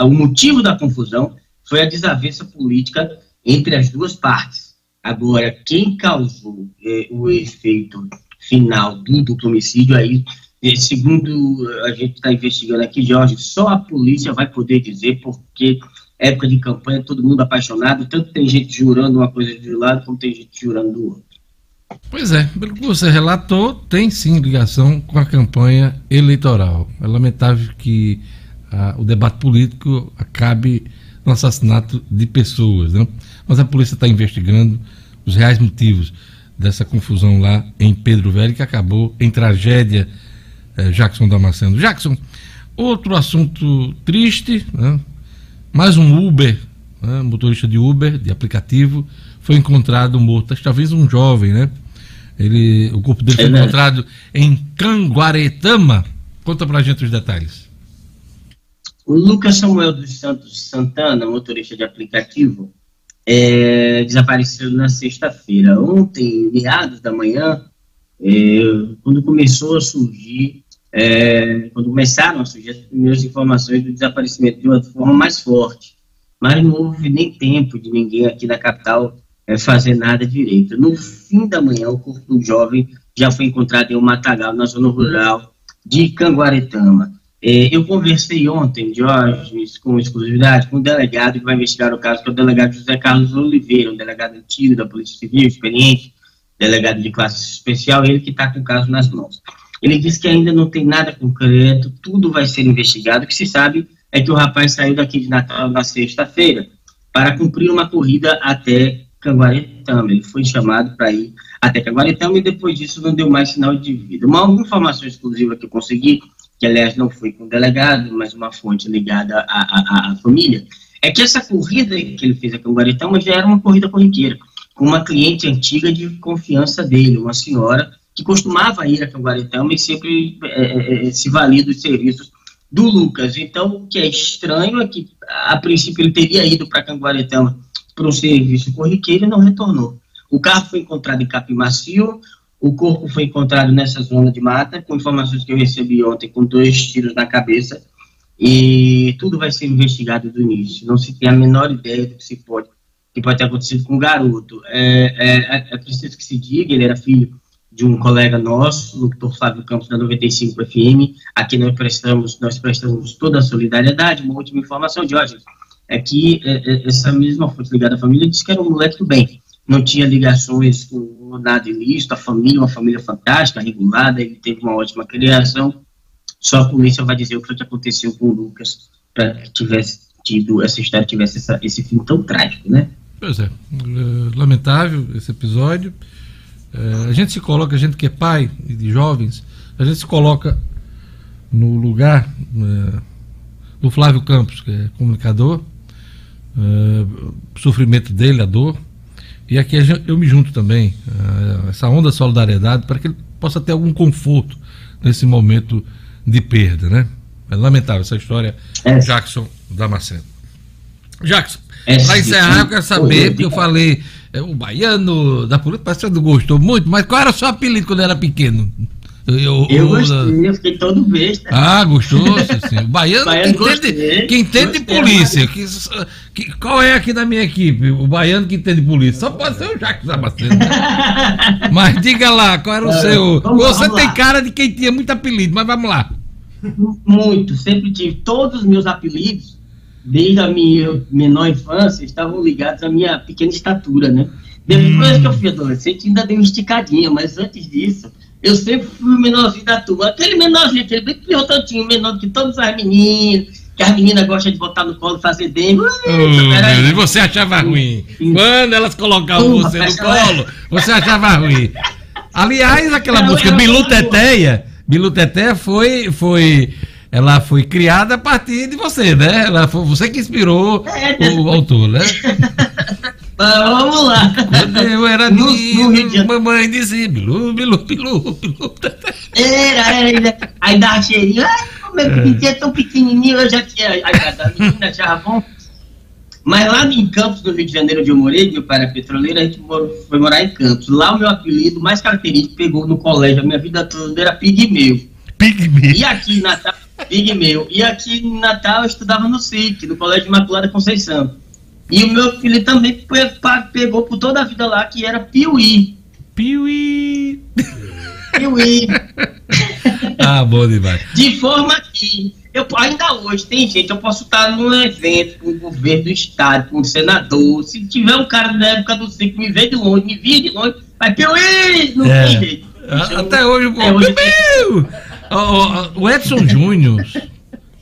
o motivo da confusão foi a desavença política entre as duas partes. Agora, quem causou eh, o efeito final do duplo homicídio aí, eh, segundo a gente está investigando aqui, Jorge, só a polícia vai poder dizer, porque época de campanha, todo mundo apaixonado, tanto tem gente jurando uma coisa de um lado, como tem gente jurando do outro. Pois é, pelo que você relatou, tem sim ligação com a campanha eleitoral. É lamentável que ah, o debate político acabe no assassinato de pessoas, né? mas a polícia está investigando os reais motivos dessa confusão lá em Pedro Velho, que acabou em tragédia, eh, Jackson Damasceno. Jackson, outro assunto triste, né? mais um Uber, né? motorista de Uber, de aplicativo, foi encontrado morto, talvez um jovem, né? Ele, o corpo dele foi é encontrado em Canguaretama. Conta pra gente os detalhes. O Lucas Samuel dos Santos Santana, motorista de aplicativo, é, desapareceu na sexta-feira. Ontem, meados da manhã, é, quando começou a surgir, é, quando começaram a surgir as primeiras informações do desaparecimento de uma forma mais forte. Mas não houve nem tempo de ninguém aqui na capital é, fazer nada direito. No fim da manhã, o corpo do jovem já foi encontrado em um matagal na zona rural de Canguaretama. É, eu conversei ontem, Jorge, com exclusividade, com o delegado que vai investigar o caso, que é o delegado José Carlos Oliveira, um delegado antigo da Polícia Civil, experiente, delegado de classe especial, ele que está com o caso nas mãos. Ele disse que ainda não tem nada concreto, tudo vai ser investigado. O que se sabe é que o rapaz saiu daqui de Natal na sexta-feira para cumprir uma corrida até Canguaretama. Ele foi chamado para ir até Canguaretama e depois disso não deu mais sinal de vida. Uma informação exclusiva que eu consegui, que aliás não foi com o delegado, mas uma fonte ligada à, à, à família, é que essa corrida que ele fez a Canguaretama já era uma corrida corriqueira, com uma cliente antiga de confiança dele, uma senhora que costumava ir a Canguaretama e sempre é, é, é se valia dos serviços do Lucas. Então, o que é estranho é que, a princípio, ele teria ido para Canguaretama para um serviço corriqueiro e não retornou. O carro foi encontrado em Capim Macio, o corpo foi encontrado nessa zona de mata, com informações que eu recebi ontem, com dois tiros na cabeça, e tudo vai ser investigado do início. Não se tem a menor ideia do que se pode, que pode ter acontecido com o garoto. É, é, é preciso que se diga, ele era filho de um colega nosso, o doutor Flávio Campos, da 95 FM. Aqui nós prestamos, nós prestamos toda a solidariedade. Uma última informação, Jorge é que é, é, essa mesma fonte ligada à família disse que era um moleque do bem, não tinha ligações com nada ilícito, a família, uma família fantástica, regulada, ele teve uma ótima criação, só a polícia vai dizer o que aconteceu com o Lucas para que tivesse tido, essa história tivesse essa, esse fim tão trágico, né? Pois é, lamentável esse episódio. É, a gente se coloca, a gente que é pai de jovens, a gente se coloca no lugar é, do Flávio Campos, que é comunicador, uh, sofrimento dele, a dor. E aqui eu me junto também, essa onda de solidariedade, para que ele possa ter algum conforto nesse momento de perda, né? É lamentável essa história, É. Jackson Damasceno. Jackson, É, para encerrar, eu quero saber, porque eu falei, é, o baiano da polícia, parece que você não gostou muito, mas qual era o seu apelido quando era pequeno? Eu, Eu gostei, eu fiquei todo besta. Ah, gostou, sim. O baiano, Baiano que entende, gostei, que entende de gostei, polícia. Que, que- qual é aqui da minha equipe? O baiano que entende de polícia. Só pode ser o Jacques Damasceno. mas diga lá, qual era o É, seu. vamos Você vamos tem lá. cara de quem tinha muito apelido, mas vamos lá. Muito, sempre tive. Todos os meus apelidos, desde a minha menor infância, estavam ligados à minha pequena estatura, né? Depois que eu fui adolescente, ainda dei uma esticadinha, mas antes disso, eu sempre fui o menorzinho da turma. Aquele menorzinho, aquele bem pilotantinho, menor do que todas as meninas, que as meninas gostam de botar no colo e fazer dengue. Oh, e você achava ruim. Quando elas colocavam Hum, você no colo, você achava ruim. Aliás, aquela música Bilu Teteia, Bilu Teteia foi, foi. Ela foi criada a partir de você, né? Ela foi, você que inspirou É, o autor, né? Vamos lá. Quando eu era No- no Rio de menino, mamãe dizia Bilu, Bilu, Bilu, Bilu. Era, era. Aí dava cheirinho. Ai, como é que tinha tão pequenininho, eu já tinha. Aí a menina achava bom. Mas lá em Campos, no Rio de Janeiro, onde eu morei, meu pai era petroleiro, a gente morou- foi morar em Campos. Lá o meu apelido mais característico pegou no colégio, a minha vida toda era Pigmeu. Pigme. E aqui em Natal, Pigmeu. E aqui em Natal eu estudava no SIC, no Colégio Imaculada Conceição. E o meu apelido também pegou por toda a vida lá, que era Piuí. Piuí. Piuí. Ah, bom demais. De forma que, eu, ainda hoje, tem gente, eu posso estar num evento com o governo do estado, com o senador, se tiver um cara na época do ciclo me vê de longe, me via de longe, vai Piuí, não É. tem jeito. Ah, Até hoje, o É, hoje Piu! O Edson Júnior,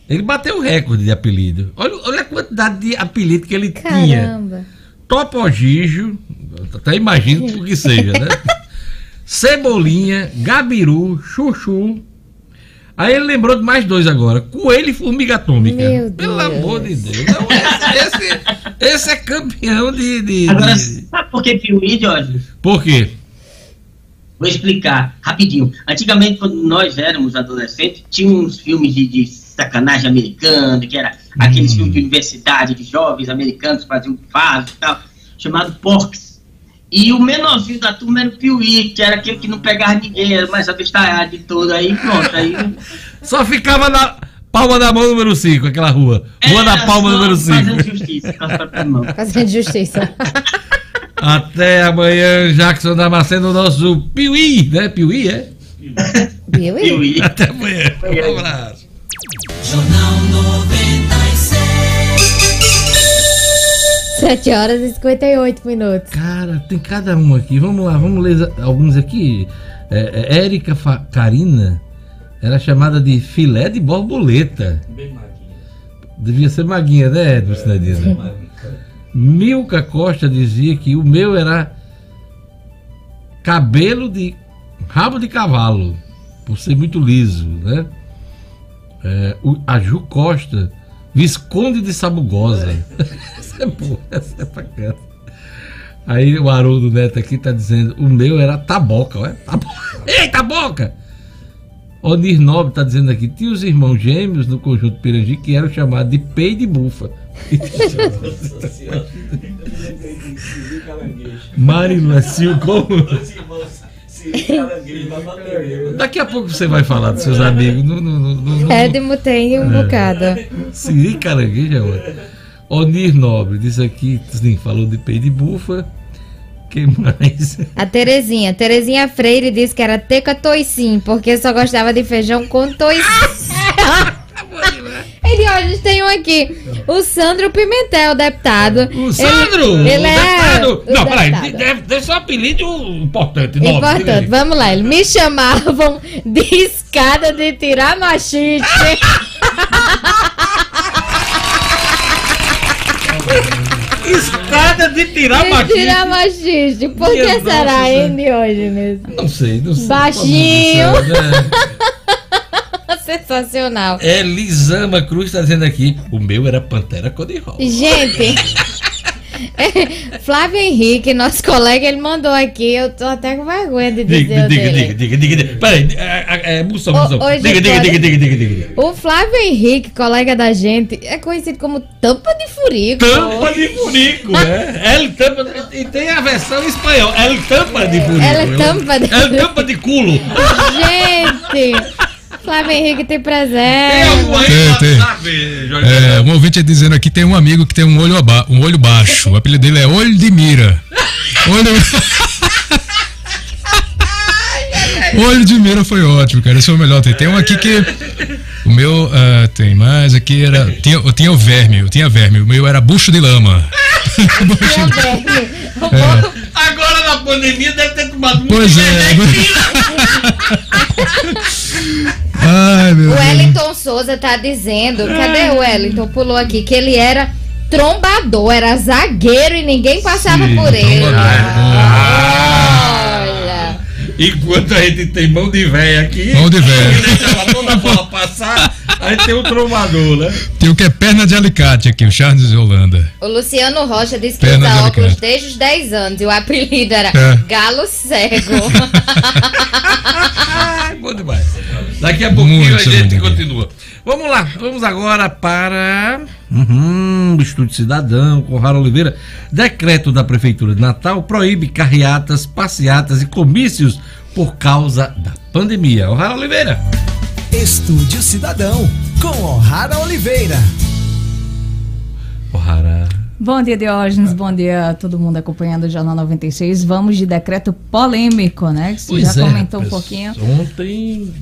ele bateu o recorde de apelido. Olha, olha a quantidade de apelido que ele tinha. Caramba. Topogijo, até imagino o que seja, né? Cebolinha, Gabiru, Chuchu. Aí ele lembrou de mais dois agora: Coelho e Formiga Atômica. Meu Pelo Deus. amor de Deus. Não, esse, esse, esse é campeão de. de- Agora, de- sabe por que Piuí, Jorge? Por quê? Vou explicar rapidinho. Antigamente, quando nós éramos adolescentes, tinha uns filmes de, de sacanagem americana, que era aqueles filmes de universidade, de jovens americanos que faziam fase e tal, chamado Porks. E o menorzinho da turma era o Piuí, que era aquele que não pegava ninguém, era mais abestalhado de todo. Aí pronto, aí. Só ficava na palma da mão número 5, aquela rua. Rua da era palma só número 5. Fazendo justiça com as próprias mãos. Fazendo justiça. Até amanhã, Jackson Damasceno, nosso Piuí, né? Piuí, é? Viu? aí? Piuí. Até amanhã. Um abraço. Jornal 96. 7 horas e 58 minutos. Cara, tem cada um aqui. Vamos lá, vamos ler alguns aqui. É, é, Érica Carina era chamada de filé de borboleta. Devia ser maguinha, né, Edson Cidadina? Milka Costa dizia que o meu era cabelo de rabo de cavalo, por ser muito liso, né? É, o- a Ju Costa, Visconde de Sabugosa. essa é boa, essa é bacana. Aí o Haroldo Neto aqui tá dizendo, o meu era taboca, ué? Taboca. Ei, taboca! Onir Nobre tá dizendo aqui, tinha os irmãos gêmeos no conjunto Pirangi que eram chamados de pei de bufa. Marina Sil, como? Daqui a pouco você vai falar dos seus amigos. No, no, no, no, no- Edmo tem um É. bocado. Siri Caranguejo é outro. Onir Nobre disse aqui, sim, falou de pei de bufa. Quem mais? A Terezinha. Terezinha Freire disse que era teca toicinho, porque só gostava de feijão com toicinho. Ele hoje tem um aqui. O Sandro Pimentel, deputado. O Sandro! Ele, ele o é. deputado! o Não, peraí, deve, deve ser um apelido importante. diga Importante, vamos lá. Eles me chamavam de escada de tirar machiste. Escada de tirar de machiste. tirar machiste. Por que será, nossa hein, Diógenes? Não sei, não sei. Baixinho. Sensacional. Elisama Cruz está dizendo aqui: o meu era Pantera Cor-de-Rosa. Gente, Flávio Henrique, nosso colega, ele mandou aqui. Eu tô até com vergonha de dizer Diga, diga, diga, diga, diga, diga. Peraí, é, é, é Diga, diga, diga, diga, diga, diga. O Flávio Henrique, colega da gente, é conhecido como Tampa de Furico. Tampa de furico, é. El tampa de- E tem a versão em espanhol. El tampa de furico. El tampa de- El tampa de culo. Gente, Flávio Henrique tem presente. Tem, tem. É, um ouvinte dizendo aqui tem um amigo que tem um olho, aba- um olho baixo. O apelido dele é Olho de Mira. Olho... olho de Mira foi ótimo, cara. Esse foi o melhor. Tem, tem um aqui que. O meu. ah, tem mais aqui. Era, tinha, eu tinha o verme, eu tinha verme. O meu era bucho de lama. Meu bem. O povo- Agora na pandemia deve ter tomado muito Pois é. Ai, meu O Deus. Wellington Souza tá dizendo, cadê o Wellington? Pulou aqui, que ele era trombador, era zagueiro e ninguém passava Sim, por ele. Ah. Olha. Enquanto a gente tem mão de véia aqui. Mão de véia. que Deixava toda a bola passar. A gente tem o trombador, né? Tem o que é perna de alicate aqui, o Charles de Holanda. O Luciano Rocha disse que Perna de usa óculos alicate. desde os 10 anos e o apelido era É. Galo Cego. Ai, bom demais. Daqui a pouquinho Muito a gente continua. Vamos lá, vamos agora para uhum, o Estúdio Cidadão com Rara Oliveira. Decreto da Prefeitura de Natal proíbe carreatas, passeatas e comícios por causa da pandemia. Rara Oliveira. Estúdio Cidadão, com O'Hara Oliveira. Rara. Bom dia, Diógenes. Bom dia a todo mundo acompanhando o Jornal 96. Vamos de decreto polêmico, né? Que você já comentou um pouquinho. Ontem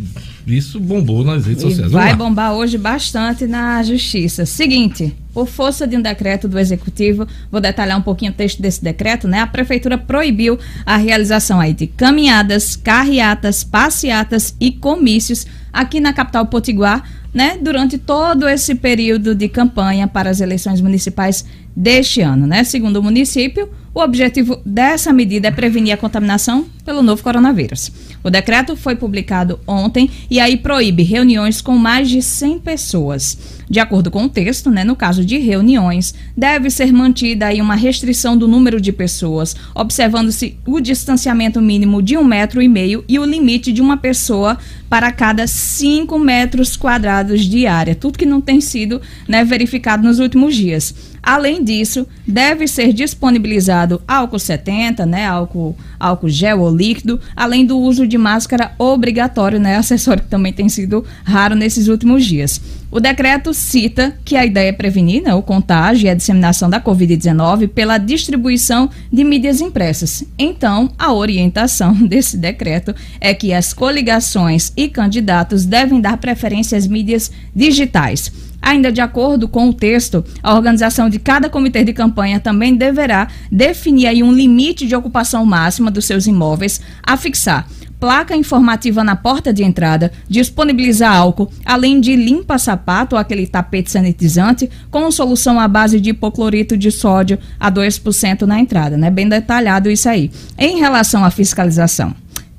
isso bombou nas redes E sociais. vai lá. bombar hoje bastante na justiça. Seguinte, por força de um decreto do executivo, vou detalhar um pouquinho o texto desse decreto, né? A prefeitura proibiu a realização aí de caminhadas, carreatas, passeatas e comícios aqui na capital potiguar, né? Durante todo esse período de campanha para as eleições municipais deste ano, né? Segundo o município, o objetivo dessa medida é prevenir a contaminação pelo novo coronavírus. O decreto foi publicado ontem e aí proíbe reuniões com mais de 100 pessoas. De acordo com o texto, né, no caso de reuniões, deve ser mantida aí uma restrição do número de pessoas, observando-se o distanciamento mínimo de um metro e meio e o limite de uma pessoa para cada 5 metros quadrados de área. Tudo que não tem sido né, verificado nos últimos dias. Além disso, deve ser disponibilizado álcool 70, né, álcool, álcool gel ou líquido, além do uso de máscara obrigatório, né, acessório que também tem sido raro nesses últimos dias. O decreto cita que a ideia é prevenir né, o contágio e a disseminação da Covid-19 pela distribuição de mídias impressas. Então, a orientação desse decreto é que as coligações e candidatos devem dar preferência às mídias digitais. Ainda de acordo com o texto, a organização de cada comitê de campanha também deverá definir aí um limite de ocupação máxima dos seus imóveis a fixar placa informativa na porta de entrada, disponibilizar álcool, além de limpa-sapato ou aquele tapete sanitizante, com solução à base de hipoclorito de sódio a 2% na entrada, né? Bem detalhado isso aí. Em relação à fiscalização,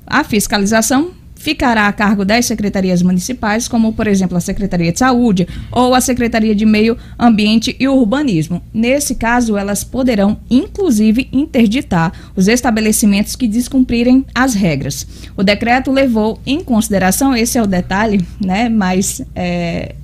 a fiscalização ficará a cargo das secretarias municipais, como, por exemplo, a Secretaria de Saúde ou a Secretaria de Meio Ambiente e Urbanismo. Nesse caso, elas poderão, inclusive, interditar os estabelecimentos que descumprirem as regras. O decreto levou em consideração, esse é o detalhe, né, mais é,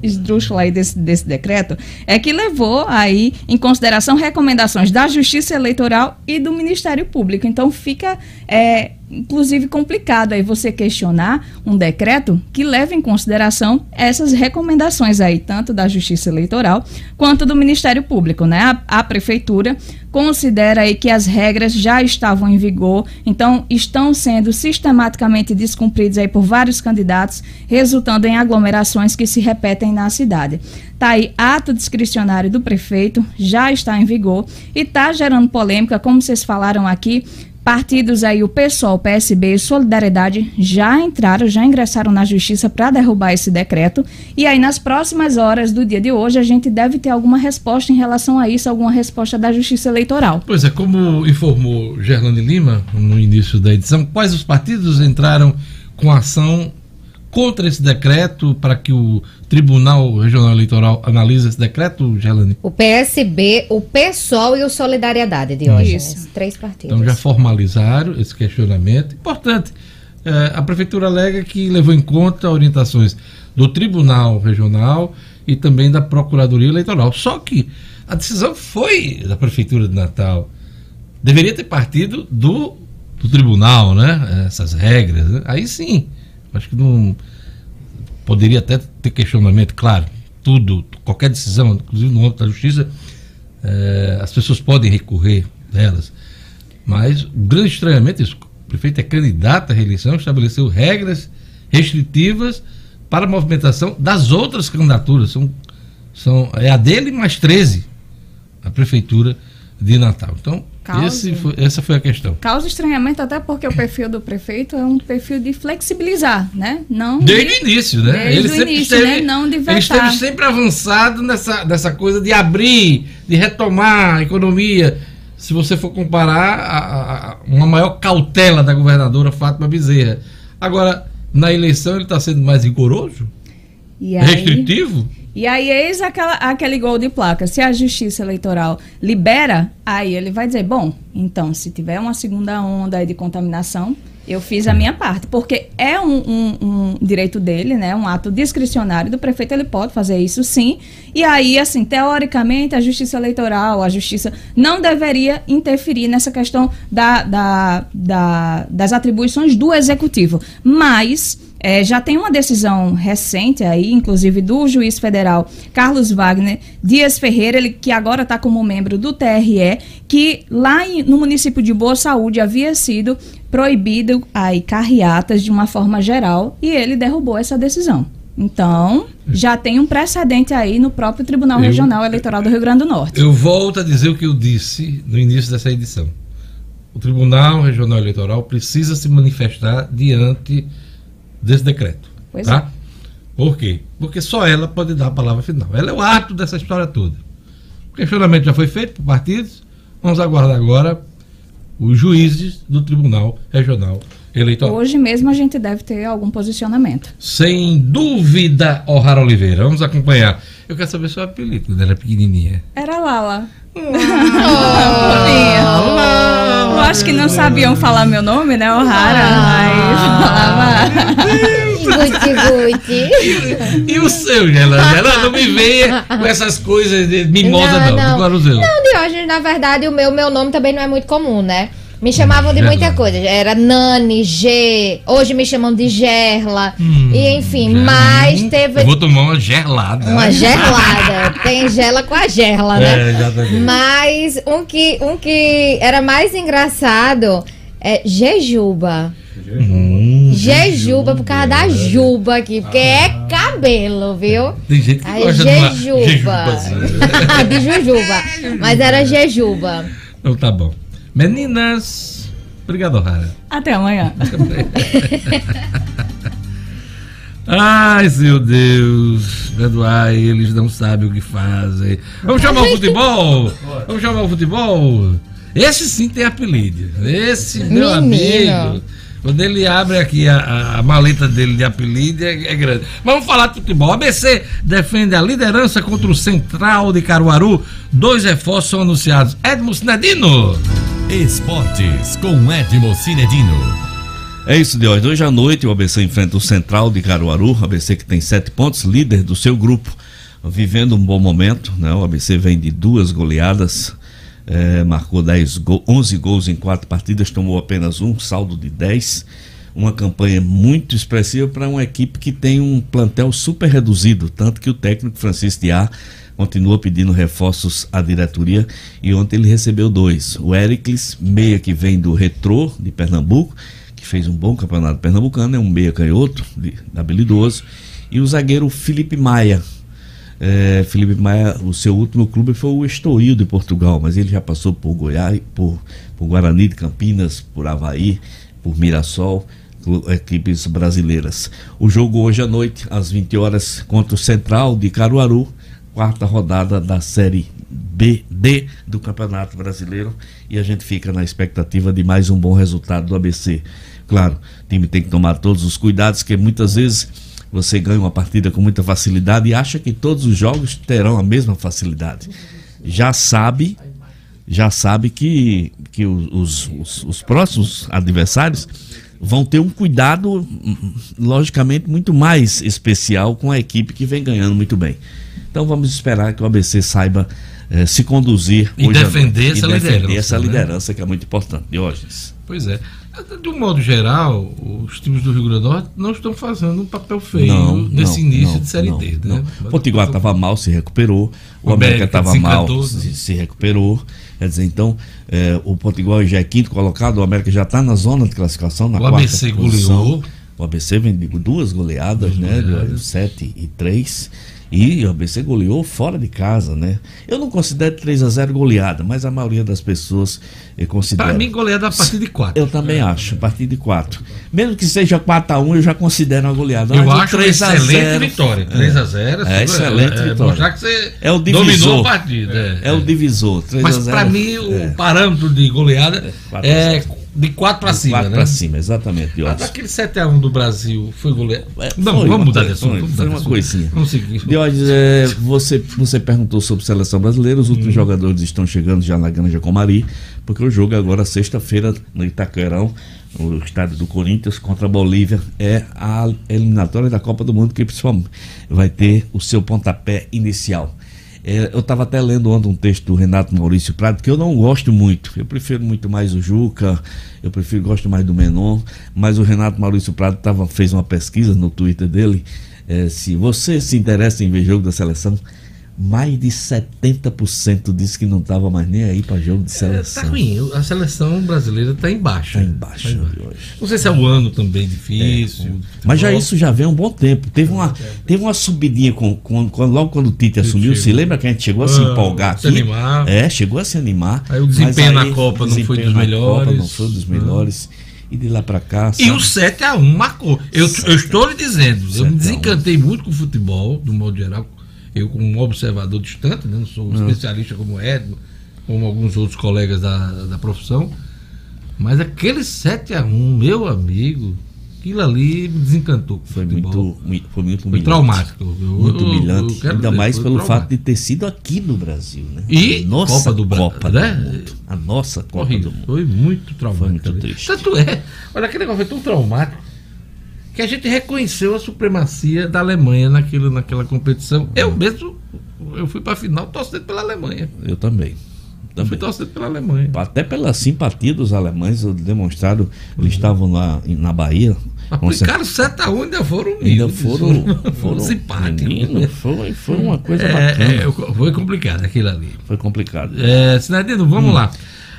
esdrúxulo aí desse, desse decreto, é que levou aí em consideração recomendações da Justiça Eleitoral e do Ministério Público. Então fica, é, inclusive, complicado aí você questionar um decreto que leva em consideração essas recomendações aí, tanto da Justiça Eleitoral quanto do Ministério Público, né? A, a Prefeitura considera aí que as regras já estavam em vigor, então estão sendo sistematicamente descumpridas aí por vários candidatos, resultando em aglomerações que se repetem na cidade. Tá aí, ato discricionário do prefeito já está em vigor e está gerando polêmica, como vocês falaram aqui. Partidos aí, o PSOL, PSB e Solidariedade já entraram, já ingressaram na justiça para derrubar esse decreto. E aí, nas próximas horas do dia de hoje, a gente deve ter alguma resposta em relação a isso, alguma resposta da Justiça Eleitoral. Pois é, como informou Gerlane Lima no início da edição, quais os partidos entraram com ação contra esse decreto para que o Tribunal Regional Eleitoral analise esse decreto, Gelane? O PSB, o PSOL e o Solidariedade, Diógenes. Isso. Três partidos. Então já formalizaram esse questionamento. Importante. eh, a Prefeitura alega que levou em conta orientações do Tribunal Regional e também da Procuradoria Eleitoral. Só que a decisão foi da Prefeitura de Natal. Deveria ter partido do, do Tribunal, né? Essas regras. né? Aí sim. Acho que não. Poderia até ter questionamento, claro. Tudo, qualquer decisão, inclusive no âmbito da justiça, eh, as pessoas podem recorrer delas. Mas o grande estranhamento é isso. O prefeito é candidato à reeleição, estabeleceu regras restritivas para a movimentação das outras candidaturas. São, são, é a dele mais 13, a prefeitura de Natal. Então, Causa. esse foi- essa foi a questão. Causa estranhamento até porque o perfil do prefeito é um perfil de flexibilizar, né? Não Desde de- o início, né? Desde o início, né? Não de ele vetar. esteve sempre avançado nessa, nessa coisa de abrir, de retomar a economia. Se você for comparar a, a- a- uma maior cautela da governadora Fátima Bezerra. Agora, na eleição ele está sendo mais rigoroso? E aí, restritivo? E aí eis aquela, aquele gol de placa. Se a justiça eleitoral libera, aí ele vai dizer, bom, então se tiver uma segunda onda de contaminação, eu fiz a minha parte. Porque é um, um- um direito dele, né? Um ato discricionário do prefeito, ele pode fazer isso sim. E aí, assim, teoricamente, a justiça eleitoral, a justiça não deveria interferir nessa questão da, da, da- das atribuições do executivo. Mas é, já tem uma decisão recente aí, inclusive do juiz federal Carlos Wagner Dias Ferreira, ele que agora está como membro do TRE, que lá em- no município de Boa Saúde havia sido proibido aí carreatas de uma forma geral e ele derrubou essa decisão. Então, já tem um precedente aí no próprio Tribunal Eu- Regional Eleitoral do Rio Grande do Norte. Eu volto a dizer o que eu disse no início dessa edição. O Tribunal Regional Eleitoral precisa se manifestar diante desse decreto. Pois tá? Por quê? Porque só ela pode dar a palavra final. Ela é o árbitro dessa história toda. O questionamento já foi feito por partidos. Vamos aguardar agora os juízes do Tribunal Regional Eleitoral. Hoje mesmo a gente deve ter algum posicionamento. Sem dúvida, O'Hara Oliveira. Vamos acompanhar. Eu quero saber seu apelido, quando ela é pequenininha. Era Lala. Fofinha. Eu acho que não sabiam falar meu nome, né, O'Hara? Aí falava. Guti, guti. E o seu, Gelana? Ela não me venha com essas coisas de mimosa, não. Agora o seu. Não, Diógenes, na verdade, o meu, meu nome também não é muito comum, né? Me chamavam de muita coisa. Era Nani, G. Hoje me chamam de Gerla. Hum, e enfim, mas teve Eu vou tomar uma gelada. uma gelada. Tem gela com a gerla, né? É, exatamente. Mas um que, um que era mais engraçado é Jejuba. Hum, Jejuba por causa da juba aqui, porque é cabelo, viu? Tem gente que Aí gosta de uma Jejuba. de Jujuba. Mas era Jejuba. Então tá bom. Meninas, obrigado, Rara. Até amanhã. Ai, meu Deus. Perdoai, eles não sabem o que fazem. Vamos chamar o futebol? Vamos chamar o futebol? Esse sim tem apelido. Esse, meu Menino. amigo. Quando ele abre aqui a, a- a maleta dele de apelido, é, é grande. Vamos falar de futebol. ABC defende a liderança contra o Central de Caruaru. Dois reforços são anunciados. Edmo Sinedino. Esportes com Edmo Cinedino. É isso de hoje. Hoje à noite o ABC enfrenta o Central de Caruaru, ABC que tem sete pontos, líder do seu grupo, vivendo um bom momento. Né? O ABC vem de duas goleadas, eh, marcou 10 go 11 gols em quatro partidas, tomou apenas um, saldo de 10. Uma campanha muito expressiva para uma equipe que tem um plantel super reduzido, tanto que o técnico Francisco Diá continua pedindo reforços à diretoria e ontem ele recebeu dois. O Ericles, meia que vem do Retrô de Pernambuco, que fez um bom campeonato pernambucano, é um meia canhoto, de- habilidoso, e o zagueiro Felipe Maia. É, Felipe Maia, o seu último clube foi o Estoril de Portugal, mas ele já passou por Goiás, por, por Guarani de Campinas, por Havaí, por Mirassol, equipes brasileiras. O jogo hoje à noite, às 20 horas, contra o Central de Caruaru, quarta rodada da Série BD do Campeonato Brasileiro e a gente fica na expectativa de mais um bom resultado do ABC. Claro, o time tem que tomar todos os cuidados, que muitas vezes você ganha uma partida com muita facilidade e acha que todos os jogos terão a mesma facilidade. Já sabe, já sabe que, que os, os, os próximos adversários vão ter um cuidado, hum, logicamente, muito mais especial com a equipe que vem ganhando muito bem. Então vamos esperar que o ABC saiba eh, se conduzir E defender essa e defender liderança, essa né? liderança que é muito importante. Diógenes. Pois é. De um modo geral, os times do Rio Grande do Norte não estão fazendo um papel feio Não, nesse não, início não, de Série D, né? O Potiguar estava mal, se recuperou. O, O América estava mal, se, se recuperou. Quer dizer, então, eh, o Potiguar já é quinto colocado, o América já está na zona de classificação, na O quarta ABC posição. goleou. O ABC vem duas goleadas, né? De 7 e 3. E o ABC goleou fora de casa, né? Eu não considero 3 a 0 goleada, mas a maioria das pessoas eh, considera. Para mim, goleada a partir de 4. Eu também acho, a partir de 4. Mesmo que seja 4 a 1 eu já considero uma goleada. Eu Mas acho uma 3 a excelente 0, vitória. 3 a 0 É, excelente é, vitória. mostrar que você É o dominou divisor. a partida. É, É o divisor. 3 Mas a 0, para mim, o é, parâmetro de goleada é zero. De 4 para cima. 4 né? para cima, exatamente. Ah, Diógenes. Aquele 7x1 do Brasil foi goleado. É, Não, foi vamos mudar de assunto. foi- uma coisinha. Vamos seguir. Diógenes, é, você, você perguntou sobre seleção brasileira, os últimos jogadores estão chegando já na Granja Comari, porque o jogo agora, sexta-feira, no Itaquerão, no estádio do Corinthians, contra a Bolívia, é a eliminatória da Copa do Mundo, que principalmente vai ter o seu pontapé inicial. É, eu estava até lendo ontem um texto do Renato Maurício Prado, que eu não gosto muito. Eu prefiro muito mais o Juca, eu prefiro gosto mais do Menon, mas o Renato Maurício Prado tava, fez uma pesquisa no Twitter dele. é, se você se interessa em ver jogo da seleção, mais de 70% disse que não estava mais nem aí para jogo de É, seleção. tá ruim. A seleção brasileira está embaixo. Tá embaixo hoje. Não sei se é o ano também difícil. Mas já isso já vem um bom tempo. Teve uma, teve uma subidinha com, com, com- logo quando o Tite assumiu. Se lembra que a gente chegou a se Ah, empolgar se aqui? animar. É, chegou a se animar. Aí o desempenho na aí Copa o não foi dos na melhores. Copa não foi dos melhores. E de lá pra cá. E sabe? o 7x1 marcou. Eu, eu estou lhe dizendo, eu 7 a 1. me desencantei muito com o futebol, do modo geral. Eu, como um observador distante, né, não sou um especialista como o Edmo, como alguns outros colegas da, da profissão. Mas aquele 7x1, meu amigo, aquilo ali me desencantou. Foi muito, mui- foi muito Foi humilhante. traumático. Eu- Muito eu- eu humilhante. quero Ainda dizer, mais foi pelo traumático. fato de ter sido aqui no Brasil, né? E A nossa Copa do Brasil, Copa né? do Mundo. A nossa Copa Horrível. do Mundo. Foi muito traumático. Foi muito triste. Tanto é, olha, aquele negócio foi tão traumático que a gente reconheceu a supremacia da Alemanha naquilo, naquela competição. Eu mesmo, eu fui pra final torcendo pela Alemanha. Eu também. Eu fui Também. torcendo pela Alemanha. Até pela simpatia dos alemães, demonstrado, eles estavam lá na Bahia. com cer- Aplicaram 7x1 ainda foram Ainda humildes. foram, foram simpáticos. menino, foi, foi uma coisa É, bacana. é, foi complicado aquilo ali. Foi complicado. É, Sinadino, vamos lá.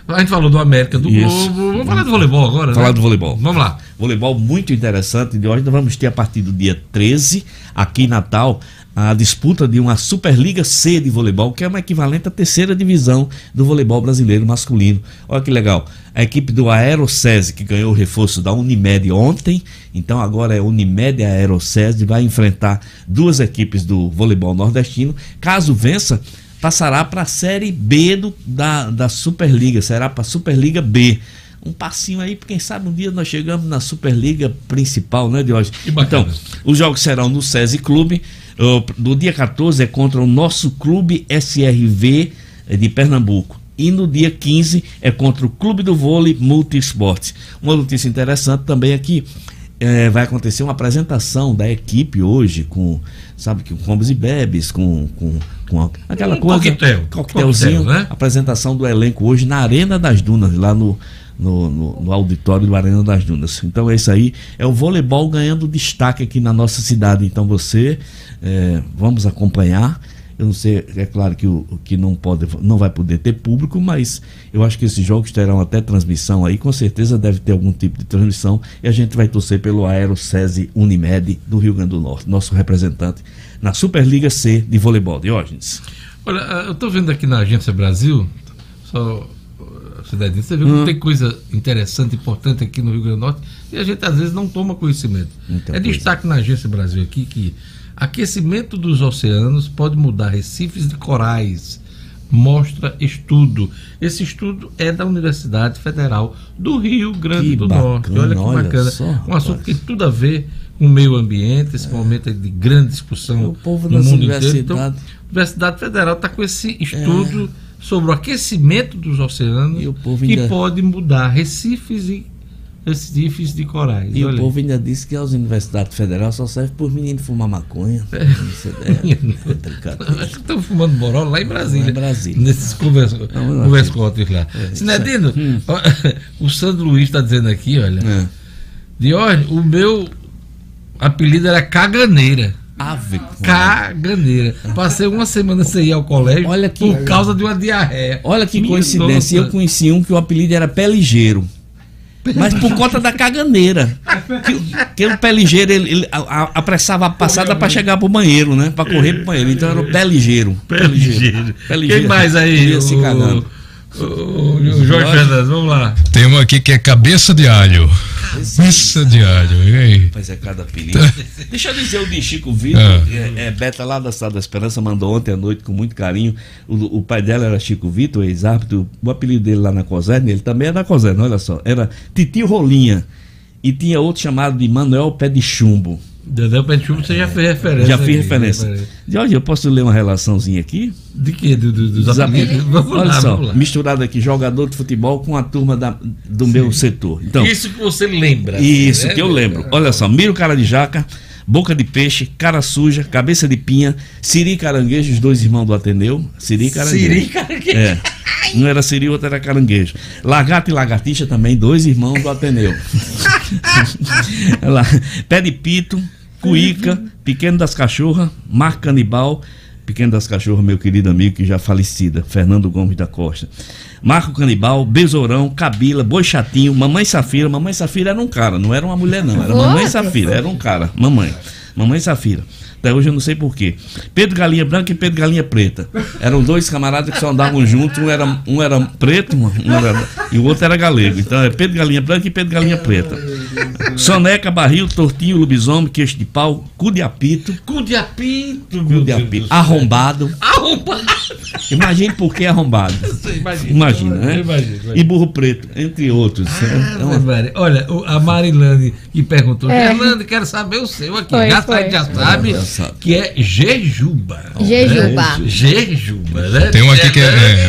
A gente falou do América, do. Isso. Globo. Vamos falar do voleibol agora, Falar né? do voleibol. Vamos lá. Voleibol muito interessante. De hoje nós vamos ter a partir do dia 13, aqui em Natal, a disputa de uma Superliga C de voleibol, que é uma equivalente à terceira divisão do voleibol brasileiro masculino. Olha que legal. A equipe do Aerocese, que ganhou o reforço da Unimed ontem, então agora é Unimed e Aerocese, vai enfrentar duas equipes do voleibol nordestino. Caso vença, passará para a Série B do, da, da Superliga, será para a Superliga B. Um passinho aí, porque quem sabe um dia nós chegamos na Superliga principal, né, Diógenes? Então, os jogos serão no SESI Clube. Uh, do dia 14 é contra o nosso clube SRV eh, de Pernambuco. E no dia 15 é contra o Clube do Vôlei Multisporte. Uma notícia interessante também aqui. Eh, vai acontecer uma apresentação da equipe hoje com, sabe, com combos e bebes, com, com, com aquela Um coisa. coquetel. Coquetelzinho, Coquetel, né? apresentação do elenco hoje na Arena das Dunas, lá no, no, no- no auditório do Arena das Dunas. Então é isso aí, é o voleibol ganhando destaque aqui na nossa cidade. Então você, é, vamos acompanhar. Eu não sei, é claro que o que não pode, não vai poder ter público, mas eu acho que esses jogos terão até transmissão aí, com certeza deve ter algum tipo de transmissão e a gente vai torcer pelo Aero SESI Unimed do Rio Grande do Norte, nosso representante na Superliga C de voleibol. Diógenes. Olha, ah, eu estou vendo aqui na Agência Brasil, só ah, Cidadinho, você vê Hum. como tem coisa interessante, importante aqui no Rio Grande do Norte e a gente às vezes não toma conhecimento. Muita é destaque na Agência Brasil aqui que aquecimento dos oceanos pode mudar recifes de corais, mostra estudo. Esse estudo é da Universidade Federal do Rio Grande Que do bacana, Norte. Olha que olha bacana. só, um assunto que tem tudo a ver com o meio ambiente, esse momento de grande discussão O povo no mundo inteiro. Então, a Universidade Federal está com esse estudo sobre o aquecimento dos oceanos E o povo que ainda- pode mudar recifes e recifes de corais. E Olha o povo ainda disse que as universidades federais só servem por menino fumar maconha. É, é. Acho que estão fumando boró lá em Brasília. Lá em Brasília. Nesses converscotes lá. É, Sinedino, ó, o Sandro Luiz está dizendo aqui, olha. É. Diógenes, o meu apelido era Caganeira. Ave. Caganeira. Passei uma semana sem ir ao colégio Olha que- por causa de uma diarreia. Olha que Minha coincidência, nossa. eu conheci um que o apelido era pé ligeiro. Mas por conta da caganeira. Que, que o pé ligeiro, ele, ele a- a- apressava a passada para chegar pro banheiro, né? Para correr pro banheiro. Então era o pé ligeiro. Pé ligeiro. Pé Quem mais aí? Ia se O- cagando. O, o- o Jorge Fernandes, vamos lá. Tem um aqui que é cabeça de alho. Cabeça de alho. E aí? Mas é cada apelido. Deixa eu dizer o de Chico Vitor. Ah. É, é, Beta lá da Cidade da Esperança mandou ontem à noite com muito carinho. O, o pai dela era Chico Vitor, ex-árbitro. O apelido dele lá na Coserne, ele também é da Coserne, olha só. Era Titio Rolinha. E tinha outro chamado de Manuel Pé de Chumbo. Dedé Pé de Chumbo, você já fez referência. Já fiz aqui, referência. né? Jorge, eu posso ler uma relaçãozinha aqui? De quê? Do, do, dos Dos apelidos? Vamos Olha lá, só, vamos lá. misturado aqui, jogador de futebol com a turma da- do meu setor. Então, Isso que você lembra. Isso né? que eu lembro. Olha só, Miro Cara de Jaca, Boca de Peixe, Cara Suja, Cabeça de Pinha, Siri e Caranguejo, os dois irmãos do Ateneu. Siri e Caranguejo. Siri e Caranguejo. É. Um era Siri, o outro era Caranguejo. Lagarto e Lagartixa também, dois irmãos do Ateneu. Pé de Pito, Cuíca, Pequeno das Cachorras, Marco Canibal, Pequeno das Cachorras, meu querido amigo que já falecida, Fernando Gomes da Costa. Marco Canibal, Besourão, Cabila, Boi Chatinho, Mamãe Safira. Mamãe Safira era um cara, não era uma mulher, não. Era Mamãe. Safira, era um cara. Mamãe. Mamãe Safira. Até hoje eu não sei porquê. Pedro Galinha Branca e Pedro Galinha Preta. Eram dois camaradas que só andavam juntos. Um era, um era preto um era- e o outro era galego. Então é Pedro Galinha Branca e Pedro Galinha Preta. Soneca, Barril, Tortinho, Lobisomem, Queixo de Pau, Cu de Apito, Cu de apito, Cu meu de Deus Apito. Arrombado. Arrombado. Imagine por que arrombado. Imagina. Imagina, né? Imagina, imagina. E Burro Preto, entre outros. É uma-. Olha, a Marilane que perguntou, É. Gerlane, quero saber o seu aqui. Foi, já, foi. sabe, já sabe sabe. que é Jejuba. Jejuba. Né? Jejuba, né? Tem um aqui que é,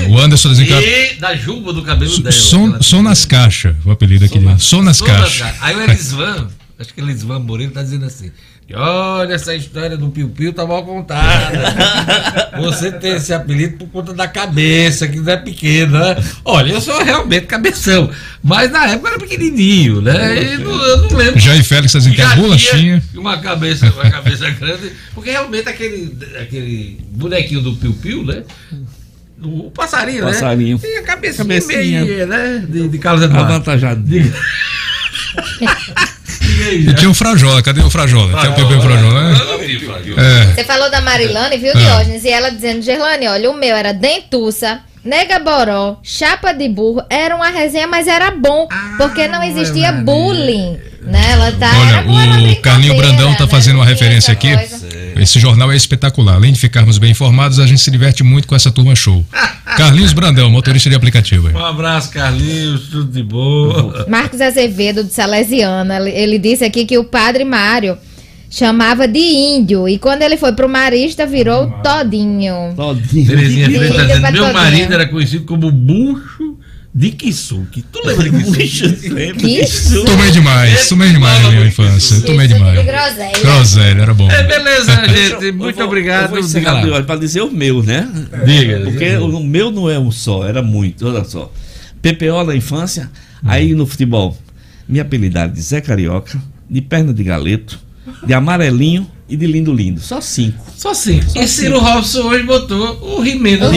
é, o Anderson dizendo que é E da juba do cabelo dela. som, som nas caixas. O apelido aqui. Som Som nas Som nas caixas. Aí o Elisvan, acho que Elisvan Moreira tá dizendo assim. "E Olha, essa história do Piu Piu tá mal contada. Você tem esse apelido por conta da cabeça, que não é pequeno, né? Olha, eu sou realmente cabeção. Mas na época era pequenininho, né? E não- eu não lembro. Jair Félix dizendo que é Já bolachinha. tinha Uma cabeça, uma cabeça grande. Porque realmente aquele, aquele bonequinho do Piu Piu, né? O passarinho, Passarinho. né? Tem a cabecinha, Cabecinha. meio, né? De, de Carlos Eduardo. Avantajado. Diga. Aí, E já. tinha o Frajola. Cadê o Frajola? Tem o Pepe Frajola, né? Flávio. É. Você falou da Marilane, viu, Diógenes? E ela dizendo, Gerlane, olha, o meu era dentuça, nega boró, chapa de burro, era uma resenha, mas era bom, porque não existia Maria. bullying, né? Ela tá, Olha, o brincadeira, Carlinho Brandão tá né? fazendo uma referência aqui. Esse jornal é espetacular. Além de ficarmos bem informados, a gente se diverte muito com essa turma show. Carlinhos Brandão, motorista de aplicativo. aí. Um abraço, Carlinhos, tudo de boa. Marcos Azevedo, de Salesiana, ele- disse aqui que o padre Mário chamava de índio, e quando ele foi pro Marista, virou todinho. Todinho. Terezinha Freitas dizendo, meu marido era conhecido como Bucho de Kisuke. Tu lembra de Kisuke? Que Tomei demais, tomei demais na minha infância. Tomei demais. groselha. Groselha, era bom. É, beleza, gente. Muito vou- obrigado. Eu vou Diga para dizer o meu, né? Diga. Porque o meu não é um só, era muito. Olha só. PPO na infância, aí no futebol, minha apelidade de Zé Carioca, de perna de galeto, de amarelinho e de lindo lindo. Só cinco. Só sim. E Ciro Robson hoje botou o Rimeno. O.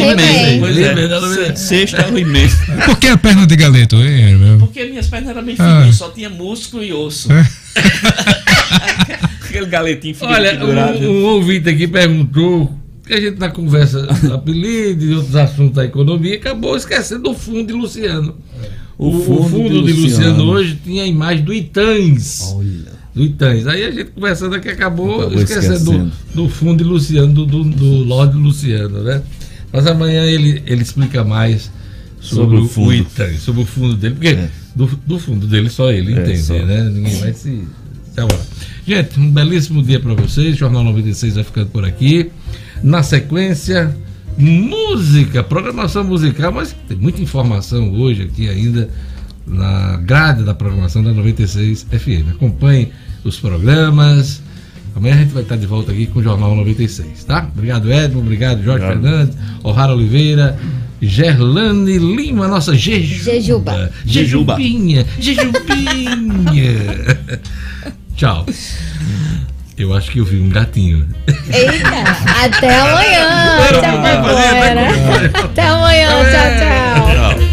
Pois é. Se- Sexto é o imenso. Por que a perna de galeto, hein, meu? Porque minhas pernas eram bem Ah. fininhas, só tinha músculo e osso. É. Aquele galetinho Olha, o, o ouvinte aqui perguntou que a gente na conversa apelido e outros assuntos da economia acabou esquecendo do fundo de Luciano. O, o fundo, de, Luciano. hoje tinha a imagem do Itãs. Olha. Do Itãs. Aí a gente conversando aqui acabou, esquecendo esquecendo. do, do fundo de Luciano, do, do, do Lorde Luciano, né? Mas amanhã ele, ele explica mais sobre, Sobre o o, fundo. o Itan, sobre o fundo dele, porque É. do, do fundo dele só ele É, entende, só. né? Ninguém vai se. abalar. Gente, um belíssimo dia para vocês. Jornal 96 vai ficando por aqui. Na sequência, música, programação musical, mas tem muita informação hoje aqui ainda na grade da programação da 96 FM. Acompanhe os programas. Amanhã a gente vai estar de volta aqui com o Jornal 96, tá? Obrigado, Edmo. Obrigado, Jorge Obrigado. Fernandes, O'Hara Oliveira, Gerlane Lima, nossa Jejuba. Jejuba. Jejubinha. Jejubinha. Tchau. Eu acho que eu vi um gatinho. Eita, até amanhã. Tchau, Até amanhã, tchau, tchau.